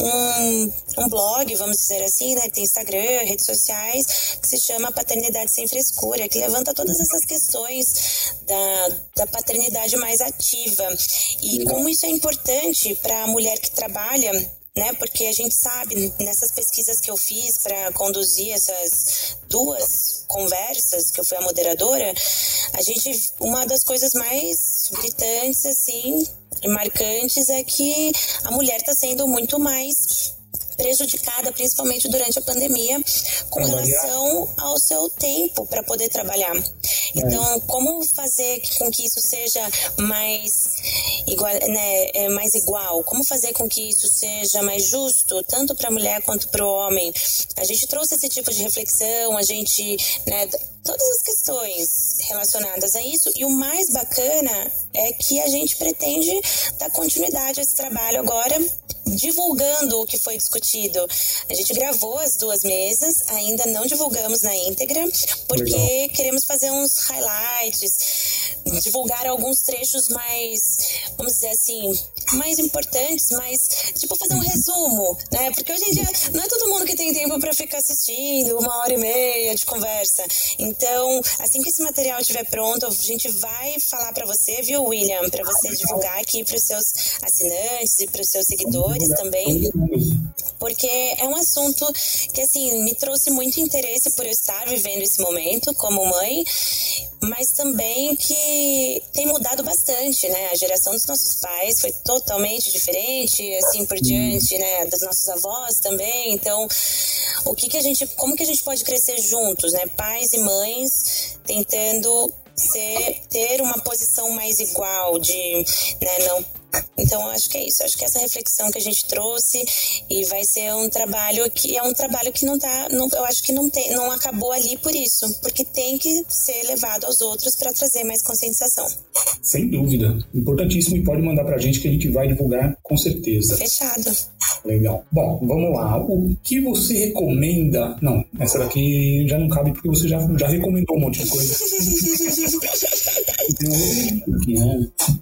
um, um blog, vamos dizer assim, né? Tem Instagram, redes sociais, que se chama Paternidade Sem Frescura, que levanta todas essas questões da, da paternidade mais ativa. E como isso é importante para a mulher que trabalha né? Porque a gente sabe nessas pesquisas que eu fiz para conduzir essas duas conversas, que eu fui a moderadora, a gente uma das coisas mais gritantes assim, e marcantes é que a mulher está sendo muito mais prejudicada, principalmente durante a pandemia, com relação ao seu tempo para poder trabalhar. Então, é. como fazer com que isso seja mais igual, né, é, mais igual? Como fazer com que isso seja mais justo, tanto para a mulher quanto para o homem? A gente trouxe esse tipo de reflexão, a gente, né, todas as questões relacionadas a isso. E o mais bacana é que a gente pretende dar continuidade a esse trabalho agora divulgando o que foi discutido. A gente gravou as duas mesas, ainda não divulgamos na íntegra, porque Legal. queremos fazer uns highlights, divulgar alguns trechos mais, vamos dizer assim, mais importantes, mais tipo fazer um resumo, né? Porque hoje em dia não é todo mundo que tem tempo para ficar assistindo uma hora e meia de conversa. Então, assim que esse material estiver pronto, a gente vai falar para você, viu, William, para você divulgar aqui para os seus assinantes e para os seus seguidores também porque é um assunto que, assim, me trouxe muito interesse por eu estar vivendo esse momento como mãe, mas também que tem mudado bastante, né? A geração dos nossos pais foi totalmente diferente, assim por diante, né? Das nossos avós também. Então, o que que a gente, como que a gente pode crescer juntos, né? Pais e mães tentando ser, ter uma posição mais igual de, né? Não então, acho que é isso. Acho que essa reflexão que a gente trouxe e vai ser um trabalho que é um trabalho que não tá, não, eu acho que não tem, não acabou ali por isso, porque tem que ser levado aos outros para trazer mais conscientização. Sem dúvida, importantíssimo e pode mandar para a gente que a gente vai divulgar com certeza. Fechado. Legal. Bom, vamos lá. O que você recomenda? Não, essa daqui já não cabe porque você já, já recomendou um monte de coisa. <laughs>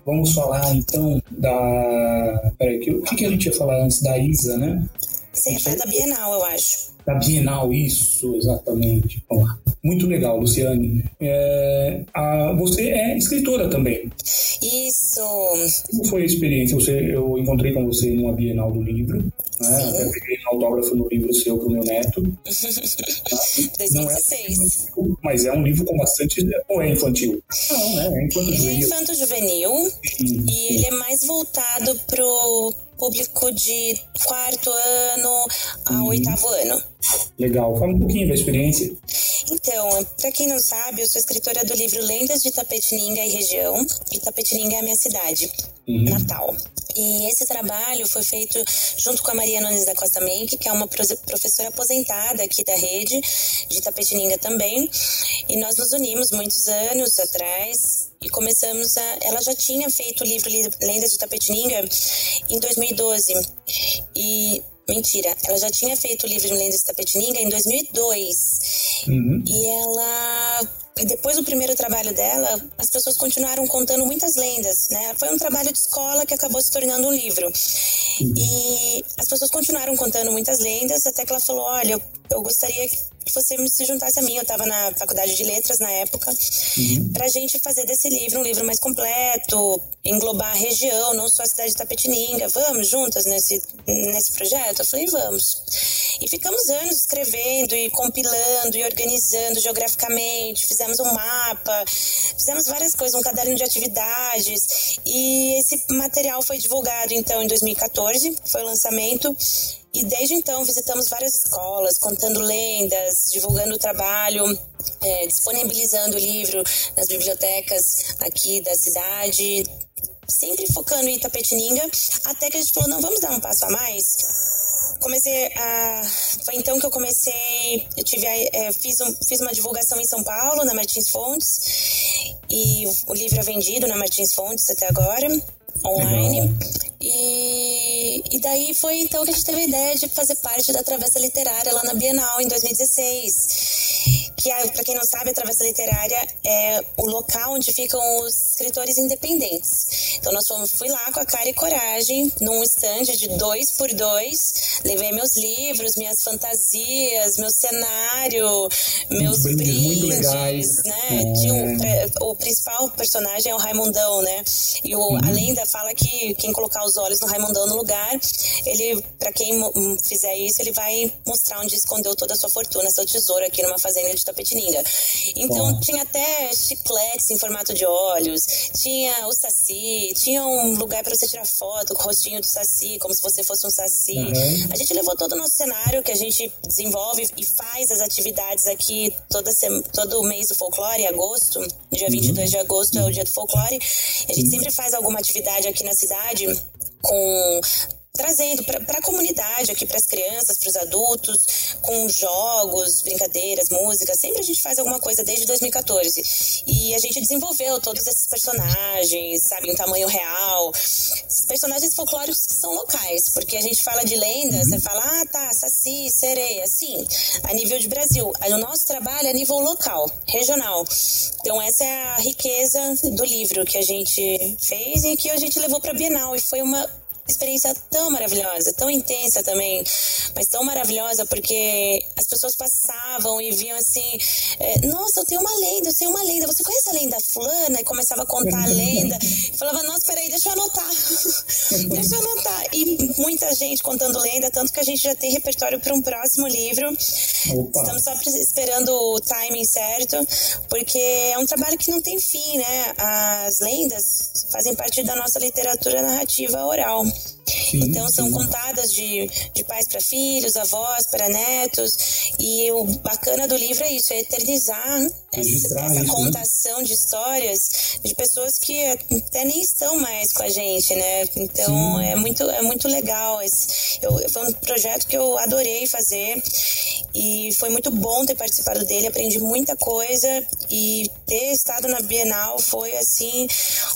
vamos falar então da. Peraí, o que, que a gente ia falar antes da Isa, né? Sim, é da Bienal, eu acho. Da Bienal, isso, exatamente. Vamos lá. Muito legal, Luciane. É, a, você é escritora também. Isso. Como foi a experiência? Você, eu encontrei com você numa Bienal do livro. Né? Até peguei um autógrafo no livro seu pro meu neto. <laughs> 2016. É, mas é um livro com bastante. Ou é infantil? Não, né? É infanto-juvenil. Ele é infanto-juvenil. E ele é mais voltado pro público de quarto ano a uhum. oitavo ano. Legal. Fala um pouquinho da experiência. Então, para quem não sabe, eu sou escritora do livro Lendas de Tapetininga e Região. E Tapetininga é a minha cidade, uhum. Natal. E esse trabalho foi feito junto com a Maria Nunes da Costa Menck, que é uma professora aposentada aqui da rede de Tapetininga também. E nós nos unimos muitos anos atrás e começamos a. Ela já tinha feito o livro Lendas de Tapetininga em 2012. E Mentira, ela já tinha feito o livro de Lendas de Tapetininga em 2002. Uhum. E ela depois do primeiro trabalho dela, as pessoas continuaram contando muitas lendas, né? Foi um trabalho de escola que acabou se tornando um livro. Uhum. E as pessoas continuaram contando muitas lendas, até que ela falou: Olha, eu gostaria que você se juntasse a mim. Eu estava na faculdade de letras na época, uhum. para a gente fazer desse livro um livro mais completo, englobar a região, não só a cidade de Tapetininga. Vamos juntas nesse, nesse projeto? Eu falei: Vamos. E ficamos anos escrevendo e compilando e organizando geograficamente. Fizemos um mapa, fizemos várias coisas, um caderno de atividades. E esse material foi divulgado então em 2014, foi o lançamento. E desde então visitamos várias escolas, contando lendas, divulgando o trabalho, é, disponibilizando o livro nas bibliotecas aqui da cidade, sempre focando em Itapetininga, até que a gente falou, não, vamos dar um passo a mais? Comecei a... Foi então que eu comecei, eu tive, é, fiz, um, fiz uma divulgação em São Paulo, na Martins Fontes, e o, livro é vendido na Martins Fontes até agora, online. Legal. E, e daí foi então que a gente teve a ideia de fazer parte da Travessa Literária lá na Bienal em 2016. Que, para quem não sabe, a Travessa Literária é o local onde ficam os escritores independentes. Então nós fomos, fui lá com a cara e coragem, num estande de dois por dois, levei meus livros, minhas fantasias, meu cenário, meus brindes, brindes legais. né? É. Um, o principal personagem é o Raimundão, né? E o, uhum. a lenda fala que quem colocar os olhos no Raimundão no lugar, ele, para quem fizer isso, ele vai mostrar onde escondeu toda a sua fortuna, seu tesouro aqui numa fazenda de Tapetininga. Então tinha até chicletes em formato de olhos, tinha o Saci, tinha um lugar para você tirar foto com o rostinho do Saci, como se você fosse um Saci. Uhum. A gente levou todo o nosso cenário que a gente desenvolve e faz as atividades aqui toda todo mês do folclore, agosto, dia 22 uhum. de agosto é o dia do folclore. A gente sempre faz alguma atividade aqui na cidade com trazendo para a comunidade aqui, para as crianças, para os adultos, com jogos, brincadeiras, música. Sempre a gente faz alguma coisa desde 2014. E a gente desenvolveu todos esses personagens, sabe, em tamanho real. Personagens folclóricos que são locais, porque a gente fala de lenda, uhum. você fala, ah, tá, saci, sereia, sim, a nível de Brasil. O nosso trabalho é a nível local, regional. Então, essa é a riqueza do livro que a gente fez e que a gente levou para Bienal. E foi uma experiência tão maravilhosa, tão intensa também, mas tão maravilhosa porque as pessoas passavam e viam assim: é, Nossa, eu tenho uma lenda, eu tenho uma lenda. Você conhece a lenda fulana? E começava a contar a lenda. E <laughs> falava: Nossa, peraí, deixa eu anotar. <laughs> deixa eu anotar. E muita gente contando lenda, tanto que a gente já tem repertório para um próximo livro. Opa. Estamos só esperando o timing certo, porque é um trabalho que não tem fim, né? As lendas fazem parte da nossa literatura narrativa oral. Thanks. Sim, então são sim. contadas de, de pais para filhos, avós para netos. E o bacana do livro é isso, é eternizar essa, essa isso, né? contação né? de histórias de pessoas que até nem estão mais com a gente, né? Então sim. é muito, é muito legal. Esse, eu, foi um projeto que eu adorei fazer e foi muito bom ter participado dele, aprendi muita coisa e ter estado na Bienal foi assim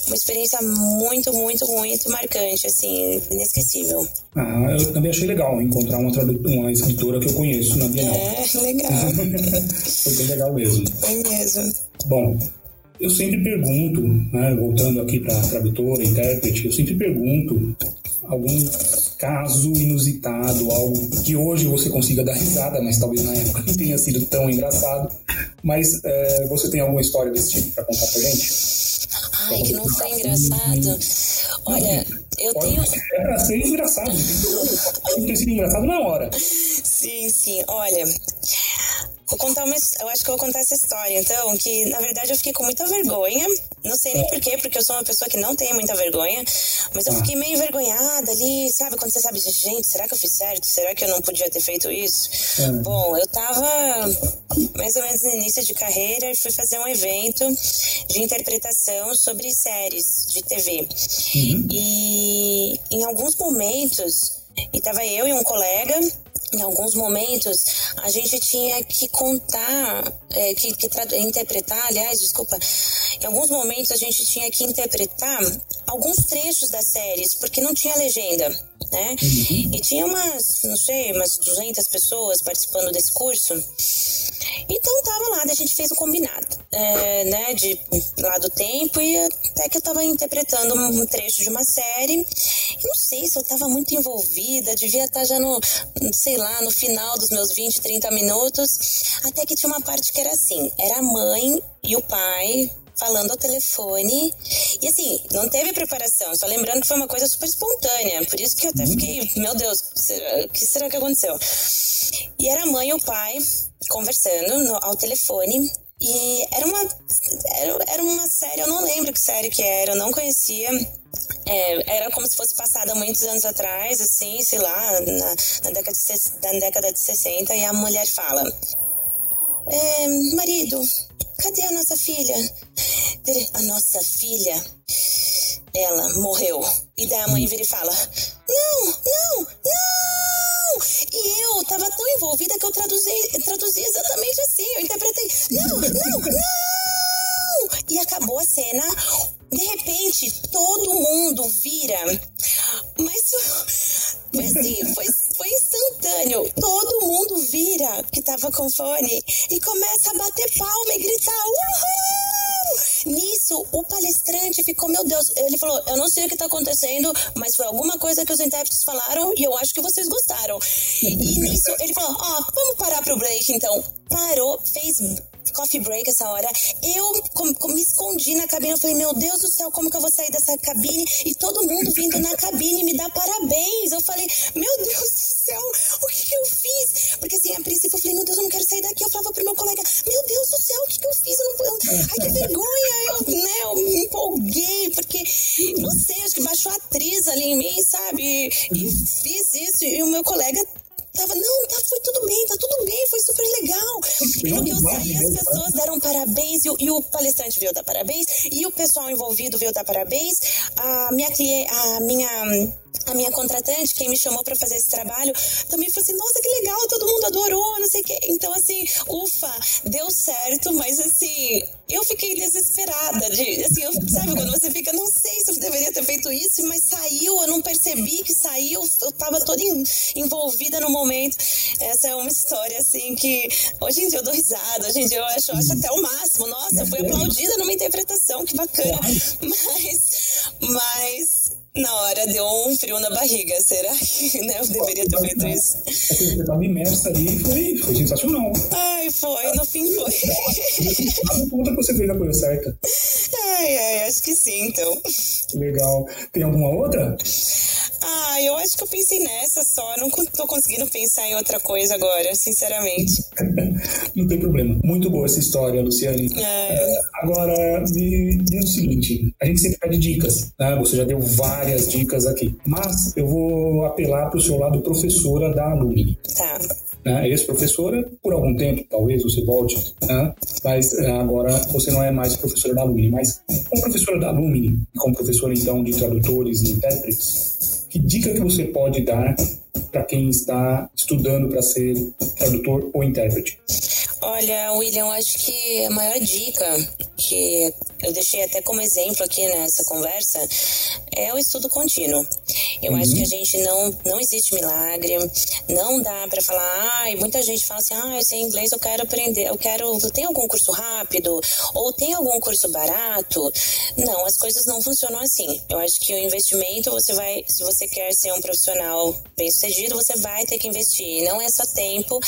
uma experiência muito, muito, muito marcante, assim, inesquecível. Ah, eu também achei legal encontrar uma, uma escritora que eu conheço na Bienal. É, legal. <laughs> foi bem legal mesmo. Foi mesmo. Bom, eu sempre pergunto, né, voltando aqui para a tradutora, intérprete, eu sempre pergunto algum caso inusitado, algo que hoje você consiga dar risada, mas talvez na época não tenha sido tão engraçado. Mas é, você tem alguma história desse tipo para contar pra gente? Ai, que não foi engraçado. Olha, eu tenho. É pra ser engraçado. Pode ter sido engraçado na hora. Sim, sim. Olha, Vou contar uma, eu acho que eu vou contar essa história, então, que na verdade eu fiquei com muita vergonha. Não sei nem porquê, porque eu sou uma pessoa que não tem muita vergonha, mas eu fiquei meio envergonhada ali, sabe? Quando você sabe, gente, será que eu fiz certo? Será que eu não podia ter feito isso? É. Bom, eu tava mais ou menos no início de carreira e fui fazer um evento de interpretação sobre séries de TV. Uhum. E em alguns momentos, e tava eu e um colega em alguns momentos a gente tinha que contar, é, que, que interpretar, aliás, desculpa, em alguns momentos a gente tinha que interpretar alguns trechos das séries, porque não tinha legenda, né? Uhum. E tinha umas, não sei, umas 200 pessoas participando desse curso. Então tava lá, a gente fez um combinado, é, né, de lá do tempo e até que eu tava interpretando um trecho de uma série. Não sei se eu tava muito envolvida, devia estar tá já no, sei lá, no final dos meus 20, 30 minutos, até que tinha uma parte que era assim, era a mãe e o pai falando ao telefone. E assim, não teve preparação, só lembrando que foi uma coisa super espontânea. Por isso que eu até uhum. fiquei, meu Deus, o que será que aconteceu? E era a mãe e o pai conversando no, ao telefone. E era uma, era, era uma série, eu não lembro que série que era, eu não conhecia. É, era como se fosse passada muitos anos atrás, assim, sei lá, na, na, década, de, na década de 60, e a mulher fala: é, Marido, cadê a nossa filha? A nossa filha, ela morreu. E daí a mãe vira e fala: Não, não, não! E eu tava tão envolvida que eu traduzi, traduzi exatamente assim. Eu interpretei: Não, não, não! E acabou a cena. De repente, todo mundo vira. Mas foi assim, foi, foi instantâneo. Todo mundo vira que tava com fone e começa a bater palma e gritar: Uhul! Nisso, o palestrante ficou, meu Deus, ele falou: Eu não sei o que tá acontecendo, mas foi alguma coisa que os intérpretes falaram e eu acho que vocês gostaram. E nisso, ele falou: Ó, oh, vamos parar pro break então. Parou, fez coffee break essa hora. Eu com, com, me escondi na cabine. Eu falei, meu Deus do céu, como que eu vou sair dessa cabine? E todo mundo vindo na cabine me dar parabéns. Eu falei, meu Deus do céu, o que, que eu fiz? Porque assim, a princípio eu falei, meu Deus, eu não quero sair daqui. Eu falava pro meu colega, meu Deus do céu, o que, que eu fiz? Eu não, ai, que vergonha. Eu, né, eu me empolguei, porque, não sei, atriz ali em mim, sabe? E fiz isso. E o meu colega tava, não, tá, foi tudo bem, tá tudo bem, foi super legal. E no que eu saí, as pessoas deram parabéns e, e, o palestrante veio dar parabéns e o pessoal envolvido veio dar parabéns. A minha cliente, a minha a minha contratante, quem me chamou para fazer esse trabalho, também falou assim: nossa, que legal, todo mundo adorou, não sei o quê. Então, assim, ufa, deu certo, mas assim, eu fiquei desesperada. De, assim, eu, sabe, quando você fica, não sei se eu deveria ter feito isso, mas saiu, eu não percebi que saiu, eu tava toda envolvida no momento. Essa é uma história, assim, que hoje em dia eu dou risada, hoje em dia eu acho, eu acho até o máximo. Nossa, fui aplaudida numa interpretação, que bacana. Mas, mas na hora deu um frio na barriga. Será que <laughs> né, eu deveria ter feito isso? É você estava imersa ali e foi, foi sensacional. Ai, foi, no fim foi. Conta que você fez a coisa certa. Ai, ai, acho que sim, então. Legal. Tem alguma outra? Ah, eu acho que eu pensei nessa só. Não tô conseguindo pensar em outra coisa agora, sinceramente. <laughs> não tem problema. Muito boa essa história, Luciane. É. É, agora, me diz o seguinte: a gente sempre pede dicas, né? Você já deu várias dicas aqui. Mas eu vou apelar para o seu lado professora da Alumni. Tá né, ex-professora, por algum tempo, talvez você volte, né, mas é, agora você não é mais professora da Alumni, mas como professora da Alumni, como professora então de tradutores e intérpretes, que dica que você pode dar para quem está estudando para ser tradutor ou intérprete? Olha, William, acho que a maior dica que eu deixei até como exemplo aqui nessa conversa é o estudo contínuo. Eu uhum. acho que a gente não não existe milagre, não dá para falar, ah, e muita gente fala assim: "Ah, eu sei inglês, eu quero aprender, eu quero, tem algum curso rápido ou tem algum curso barato?". Não, as coisas não funcionam assim. Eu acho que o investimento você vai, se você quer ser um profissional bem-sucedido, você vai ter que investir. Não é só tempo,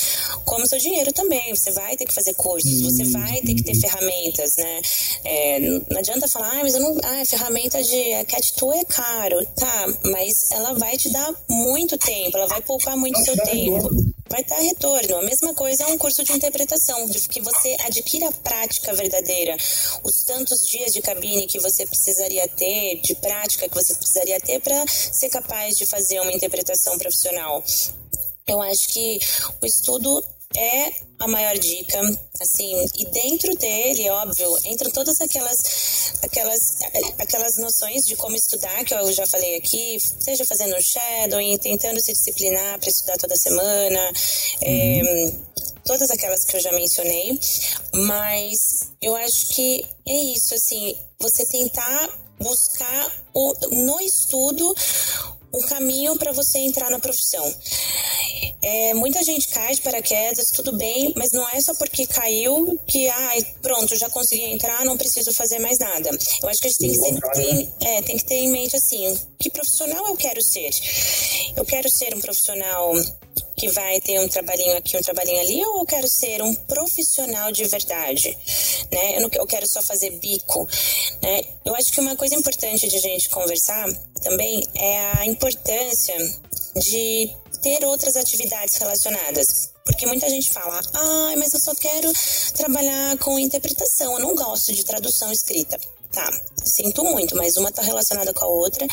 como seu dinheiro também. Você vai ter que fazer cursos, você vai ter que ter ferramentas, né? É, não adianta falar, ah, mas eu não. Ah, a ferramenta de a Cat Tool é caro. Tá, mas ela vai te dar muito tempo, ela vai poupar muito seu tempo. Vai dar retorno. A mesma coisa é um curso de interpretação, de que você adquira a prática verdadeira. Os tantos dias de cabine que você precisaria ter, de prática que você precisaria ter para ser capaz de fazer uma interpretação profissional. Eu acho que o estudo é a maior dica, assim, e dentro dele, óbvio, entram todas aquelas aquelas aquelas noções de como estudar que eu já falei aqui, seja fazendo shadowing, tentando se disciplinar para estudar toda semana, é, todas aquelas que eu já mencionei, mas eu acho que é isso, assim, você tentar buscar o, no estudo um caminho para você entrar na profissão. É, muita gente cai de paraquedas, tudo bem, mas não é só porque caiu que, ah, pronto, já consegui entrar, não preciso fazer mais nada. Eu acho que a gente tem que, ser, tem, é, tem que ter em mente assim, que profissional eu quero ser? Eu quero ser um profissional que vai ter um trabalhinho aqui, um trabalhinho ali, ou eu quero ser um profissional de verdade, né? Eu, não, eu quero só fazer bico, né? Eu acho que uma coisa importante de gente conversar também é a importância de ter outras atividades relacionadas. Porque muita gente fala, ah, mas eu só quero trabalhar com interpretação, eu não gosto de tradução escrita. Tá, sinto muito, mas uma está relacionada com a outra.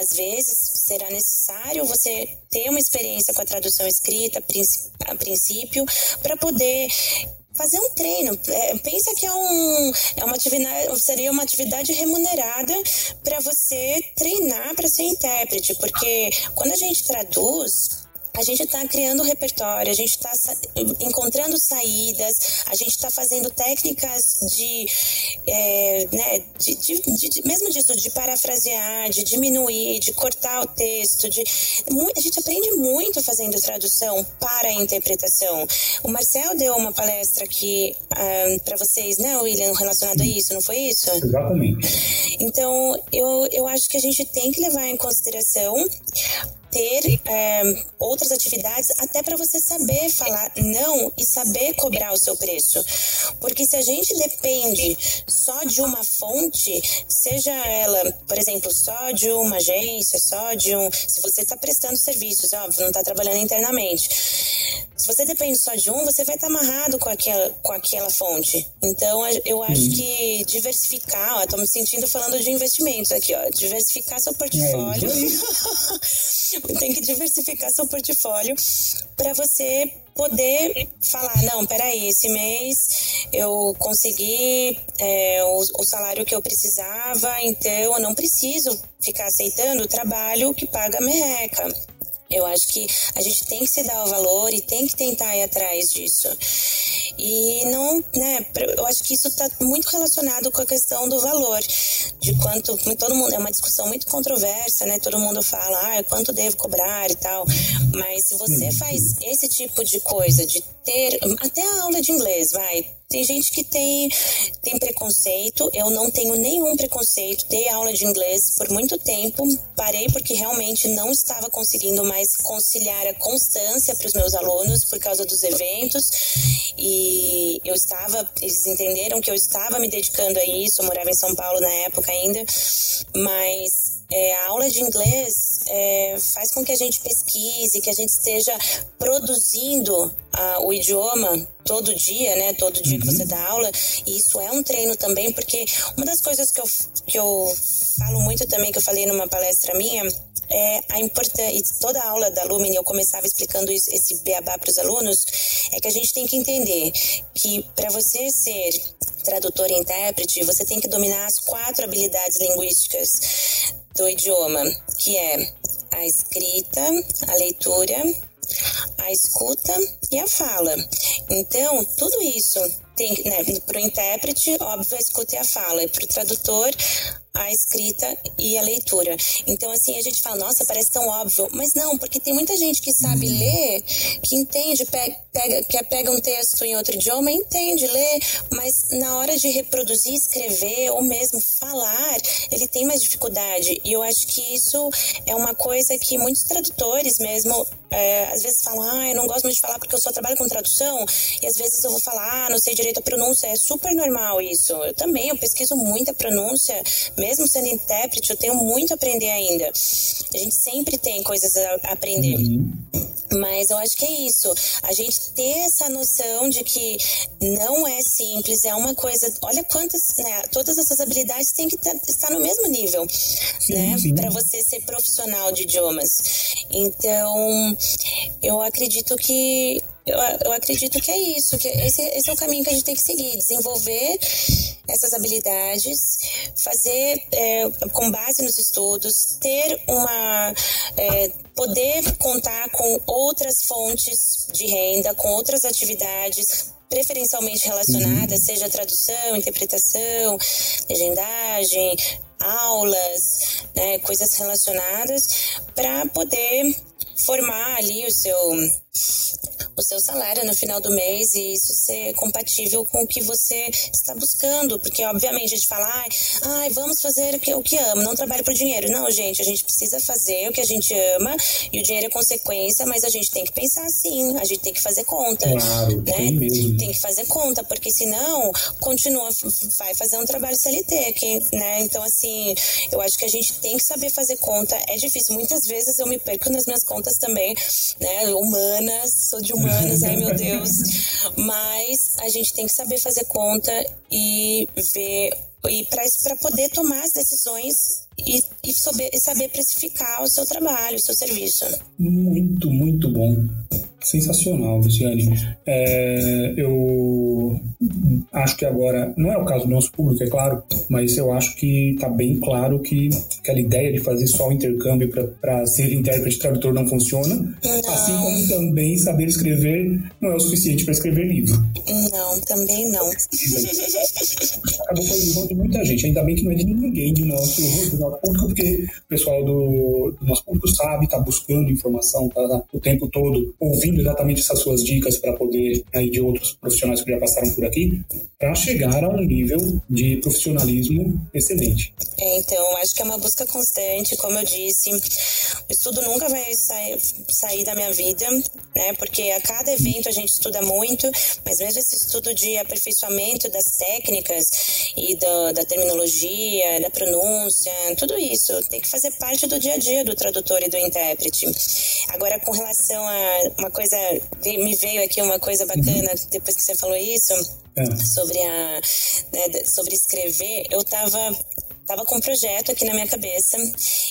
Às vezes será necessário você ter uma experiência com a tradução escrita a princípio para poder fazer um treino. É, pensa que é, um, é uma atividade, seria uma atividade remunerada para você treinar para ser intérprete, porque quando a gente traduz, a gente está criando repertório, a gente está encontrando saídas, a gente está fazendo técnicas de, é, né, de, de, de, mesmo disso, de parafrasear, de diminuir, de cortar o texto, de, a gente aprende muito fazendo tradução para a interpretação. O Marcel deu uma palestra aqui um, ah, para vocês, né, William, relacionado a isso, não foi isso? Exatamente. Então, eu, eu acho que a gente tem que levar em consideração ter é, outras atividades, até para você saber falar não e saber cobrar o seu preço. Porque se a gente depende só de uma fonte, seja ela, por exemplo, só de uma agência, só de um. Se você está prestando serviços, óbvio, não está trabalhando internamente. Se você depende só de um, você vai estar tá amarrado com aquela, com aquela fonte. Então, eu acho uhum. que diversificar, estou me sentindo falando de investimentos aqui, ó. Diversificar seu portfólio. É <laughs> Tem que diversificar seu portfólio para você poder falar, não, peraí, esse mês eu consegui é, o, o, salário que eu precisava, então eu não preciso ficar aceitando o trabalho que paga merreca. Eu acho que a gente tem que se dar o valor e tem que tentar ir atrás disso. E não, né, eu acho que isso está muito relacionado com a questão do valor, de quanto, todo mundo, é uma discussão muito controversa, né, todo mundo fala, ah, quanto devo cobrar e tal, mas se você faz esse tipo de coisa, de ter, até a aula de inglês, vai, tem gente que tem, tem preconceito, eu não tenho nenhum preconceito. Dei aula de inglês por muito tempo, parei porque realmente não estava conseguindo mais conciliar a constância para os meus alunos por causa dos eventos. E eu estava, eles entenderam que eu estava me dedicando a isso, eu morava em São Paulo na época ainda, mas é, a aula de inglês é, faz com que a gente pesquise, que a gente esteja produzindo a, o idioma todo dia, né? Todo dia uhum. que você dá aula. E isso é um treino também, porque uma das coisas que eu, que eu falo muito também, que eu falei numa palestra minha, é a importância, toda a aula da Lumine eu começava explicando isso, esse beabá para os alunos, é que a gente tem que entender que para você ser tradutor e intérprete, você tem que dominar as quatro habilidades linguísticas do idioma, que é a escrita, a leitura, a escuta e a fala. Então, tudo isso tem, né, para o intérprete, óbvio, a escuta e a fala, e para o tradutor, a escrita e a leitura. Então, assim, a gente fala, nossa, parece tão óbvio, mas não, porque tem muita gente que sabe uhum. ler, que entende, pega, pega, que pega um texto em outro idioma, entende, lê, mas na hora de reproduzir, escrever ou mesmo falar, ele tem mais dificuldade. E eu acho que isso é uma coisa que muitos tradutores mesmo, é, às vezes falam, ah, eu não gosto muito de falar porque eu só trabalho com tradução, e às vezes eu vou falar, ah, não sei direito a pronúncia, é super normal isso. Eu também, eu pesquiso muita pronúncia, mesmo sendo intérprete, eu tenho muito a aprender ainda. A gente sempre tem coisas a aprender. Uhum. Mas eu acho que é isso. A gente ter essa noção de que não é simples, é uma coisa. Olha quantas, né? Todas essas habilidades têm que estar no mesmo nível, sim, né? Para você ser profissional de idiomas. Então, eu acredito que eu, eu acredito que é isso, que esse, esse é o caminho que a gente tem que seguir, desenvolver essas habilidades, fazer é, com base nos estudos, ter uma é, poder contar com outras fontes de renda, com outras atividades preferencialmente relacionadas, uhum. seja tradução, interpretação, legendagem, aulas, né, coisas relacionadas, para poder formar ali o seu o seu salário no final do mês e isso ser compatível com o que você está buscando. Porque, obviamente, a gente fala, ai, ai vamos fazer o que, o que ama, não trabalho por dinheiro. Não, gente, a gente precisa fazer o que a gente ama e o dinheiro é consequência, mas a gente tem que pensar assim, a gente tem que fazer conta. Claro, né? tem mesmo. Tem que fazer conta, porque senão continua, vai fazer um trabalho CLT. Que, né? Então, assim, eu acho que a gente tem que saber fazer conta. É difícil. Muitas vezes eu me perco nas minhas contas também, né? Humanas, sou de humanas humanas, ai meu Deus. <laughs> Mas a gente tem que saber fazer conta e ver e para poder tomar as decisões e, e, saber, e saber precificar o seu trabalho, o seu serviço. Muito, muito bom sensacional, Luciane. É, eu acho que agora, não é o caso do nosso público, é claro, mas eu acho que está bem claro que aquela ideia de fazer só o intercâmbio para ser intérprete tradutor não funciona, não. assim como também saber escrever não é o suficiente para escrever livro. Não, também não. Acabou ilusão de muita gente, ainda bem que não é de ninguém de nosso, do nosso público, porque o pessoal do, do nosso público sabe, está buscando informação, tá o tempo todo ouvindo seguindo exatamente essas suas dicas para poder, aí de outros profissionais que já passaram por aqui, para chegar a um nível de profissionalismo excelente. É, então, acho que é uma busca constante, como eu disse. O estudo nunca vai sair, sair da minha vida, né? Porque a cada evento a gente estuda muito, mas mesmo esse estudo de aperfeiçoamento das técnicas e da terminologia, da pronúncia, tudo isso tem que fazer parte do dia a dia do tradutor e do intérprete. Agora, com relação a uma coisa, me veio aqui uma coisa bacana depois que você falou isso, é. sobre a né, sobre escrever, eu tava tava com um projeto aqui na minha cabeça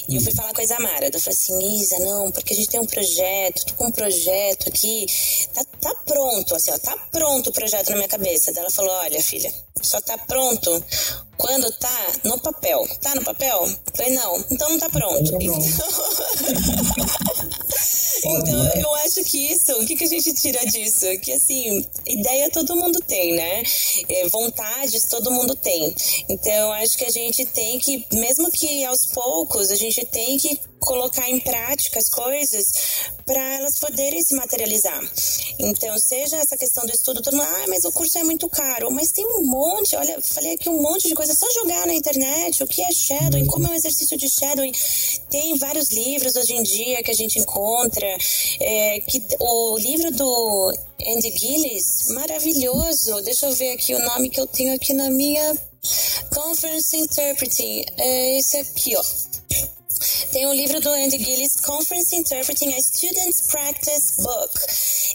e eu fui falar com a Isamara. Eu falei assim, Isa, não, porque a gente tem um projeto, tô com um projeto aqui, tá, tá pronto, assim, ó, tá pronto o projeto na minha cabeça. Daí ela falou, olha, filha, só tá pronto quando tá no papel. Tá no papel? Eu falei, não, então não tá pronto. Não tá pronto. <laughs> Então, né? eu acho que isso, o que, que a gente tira disso? Que, assim, ideia todo mundo tem, né? É, vontades todo mundo tem. Então, acho que a gente tem que, mesmo que aos poucos, a gente tem que colocar em prática as coisas para elas poderem se materializar. Então, seja essa questão do estudo, todo mundo, ah, mas o curso é muito caro, mas tem um monte, olha, falei aqui um monte de coisa, é só jogar na internet o que é shadowing, como é um exercício de shadowing. Tem vários livros hoje em dia que a gente encontra, é, que o livro do Andy Gillis, maravilhoso, deixa eu ver aqui o nome que eu tenho aqui na minha Conference Interpreting, é esse aqui, ó. Tem o livro do Andy Gillis, Conference Interpreting a Student's Practice Book.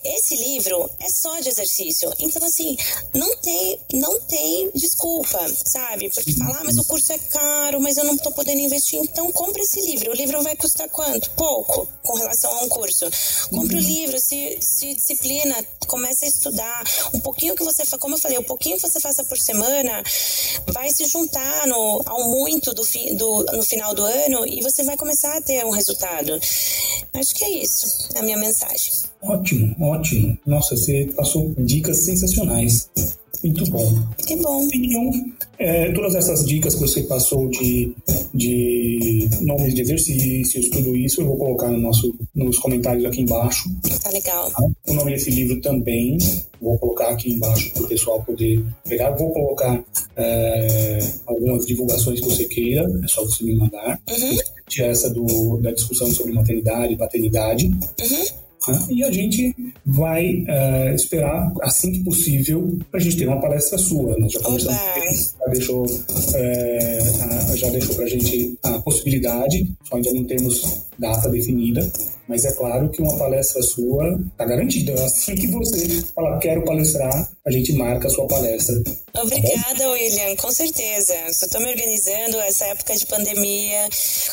Esse livro é só de exercício. Então, assim, não tem, não tem desculpa, sabe? Porque falar, ah, mas o curso é caro, mas eu não tô podendo investir. Então, compre esse livro. O livro vai custar quanto? Pouco, com relação a um curso. Compre o livro, se, se disciplina, comece a estudar. Um pouquinho que você, como eu falei, um pouquinho que você faça por semana vai se juntar no, ao muito do, fi, do, no final do ano e você vai começar a ter um resultado. Acho que é isso, a minha mensagem. Ótimo, ótimo. Nossa, você passou dicas sensacionais. Muito bom. Que bom. Então, é, todas essas dicas que você passou de, de nomes de exercícios, tudo isso, eu vou colocar no nosso, nos comentários aqui embaixo. Tá legal. O nome desse livro também, vou colocar aqui embaixo para o pessoal poder pegar. Vou colocar é, algumas divulgações que você queira, é só você me mandar. Uhum. Essa do, da discussão sobre maternidade e paternidade. Uhum. Né? E a gente vai uh, esperar, assim que possível, para a gente ter uma palestra sua. Nós já já deixou, é, já deixou para a gente a possibilidade, só ainda não temos data definida, mas é claro que uma palestra sua está garantida. Assim que você falar, quero palestrar, a gente marca a sua palestra. Obrigada, tá William, com certeza. Estou me organizando essa época de pandemia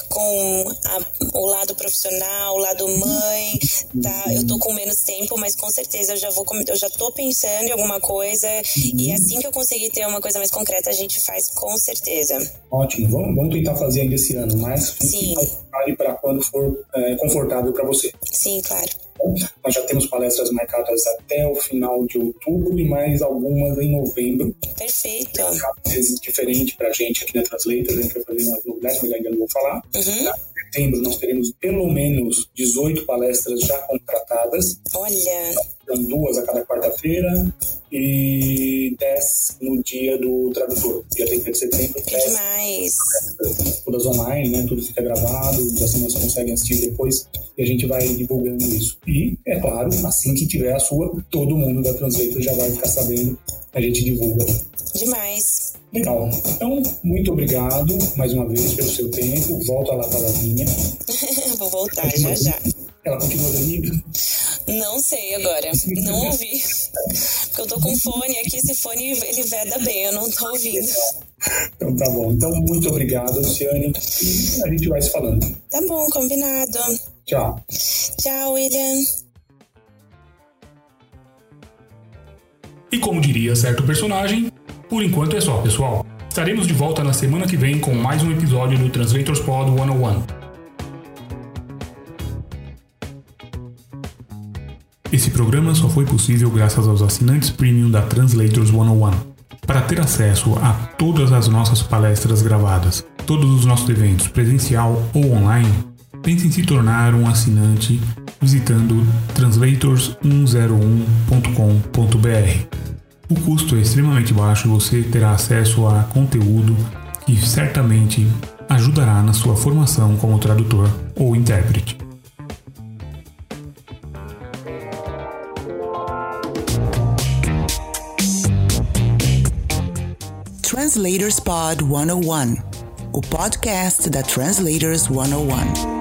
com a, o lado profissional, o lado mãe. Tá? Eu estou com menos tempo, mas com certeza eu já vou, eu já estou pensando em alguma coisa e assim que eu conseguir ter uma coisa mais concreta, a gente faz com certeza. Ótimo, vamos, vamos tentar fazer ainda esse ano, mas Sim. Para quando for é, confortável para você. Sim, claro. Nós já temos palestras marcadas até o final de outubro e mais algumas em novembro. Perfeito. É diferente para a gente aqui na Translator, a gente vai fazer umas novidades, mas ainda não vou falar. Uhum. Em setembro nós teremos pelo menos 18 palestras já contratadas. Olha! São duas a cada quarta-feira e 10 no dia do tradutor, dia 30 de setembro. Que demais! Todas online, né? Tudo fica gravado, assim você consegue assistir depois e a gente vai divulgando isso. E, é claro, assim que tiver a sua, todo mundo da Translator já vai ficar sabendo, a gente divulga. Demais! Legal. Então, muito obrigado mais uma vez pelo seu tempo. Para a linha. <laughs> Vou voltar já já. Ela continua dormindo? Não sei agora. Não ouvi. Porque eu tô com fone aqui, esse fone ele veda bem, eu não tô ouvindo. Então tá bom. Então, muito obrigado, Luciane. E a gente vai se falando. Tá bom, combinado. Tchau. Tchau, William. E como diria certo personagem, por enquanto é só, pessoal. Estaremos de volta na semana que vem com mais um episódio do Translators Pod 101. Esse programa só foi possível graças aos assinantes premium da Translators 101. Para ter acesso a todas as nossas palestras gravadas, todos os nossos eventos presencial ou online, pense em se tornar um assinante visitando translators101.com.br. O custo é extremamente baixo e você terá acesso a conteúdo que certamente ajudará na sua formação como tradutor ou intérprete. Translators Pod 101, o podcast da Translators 101.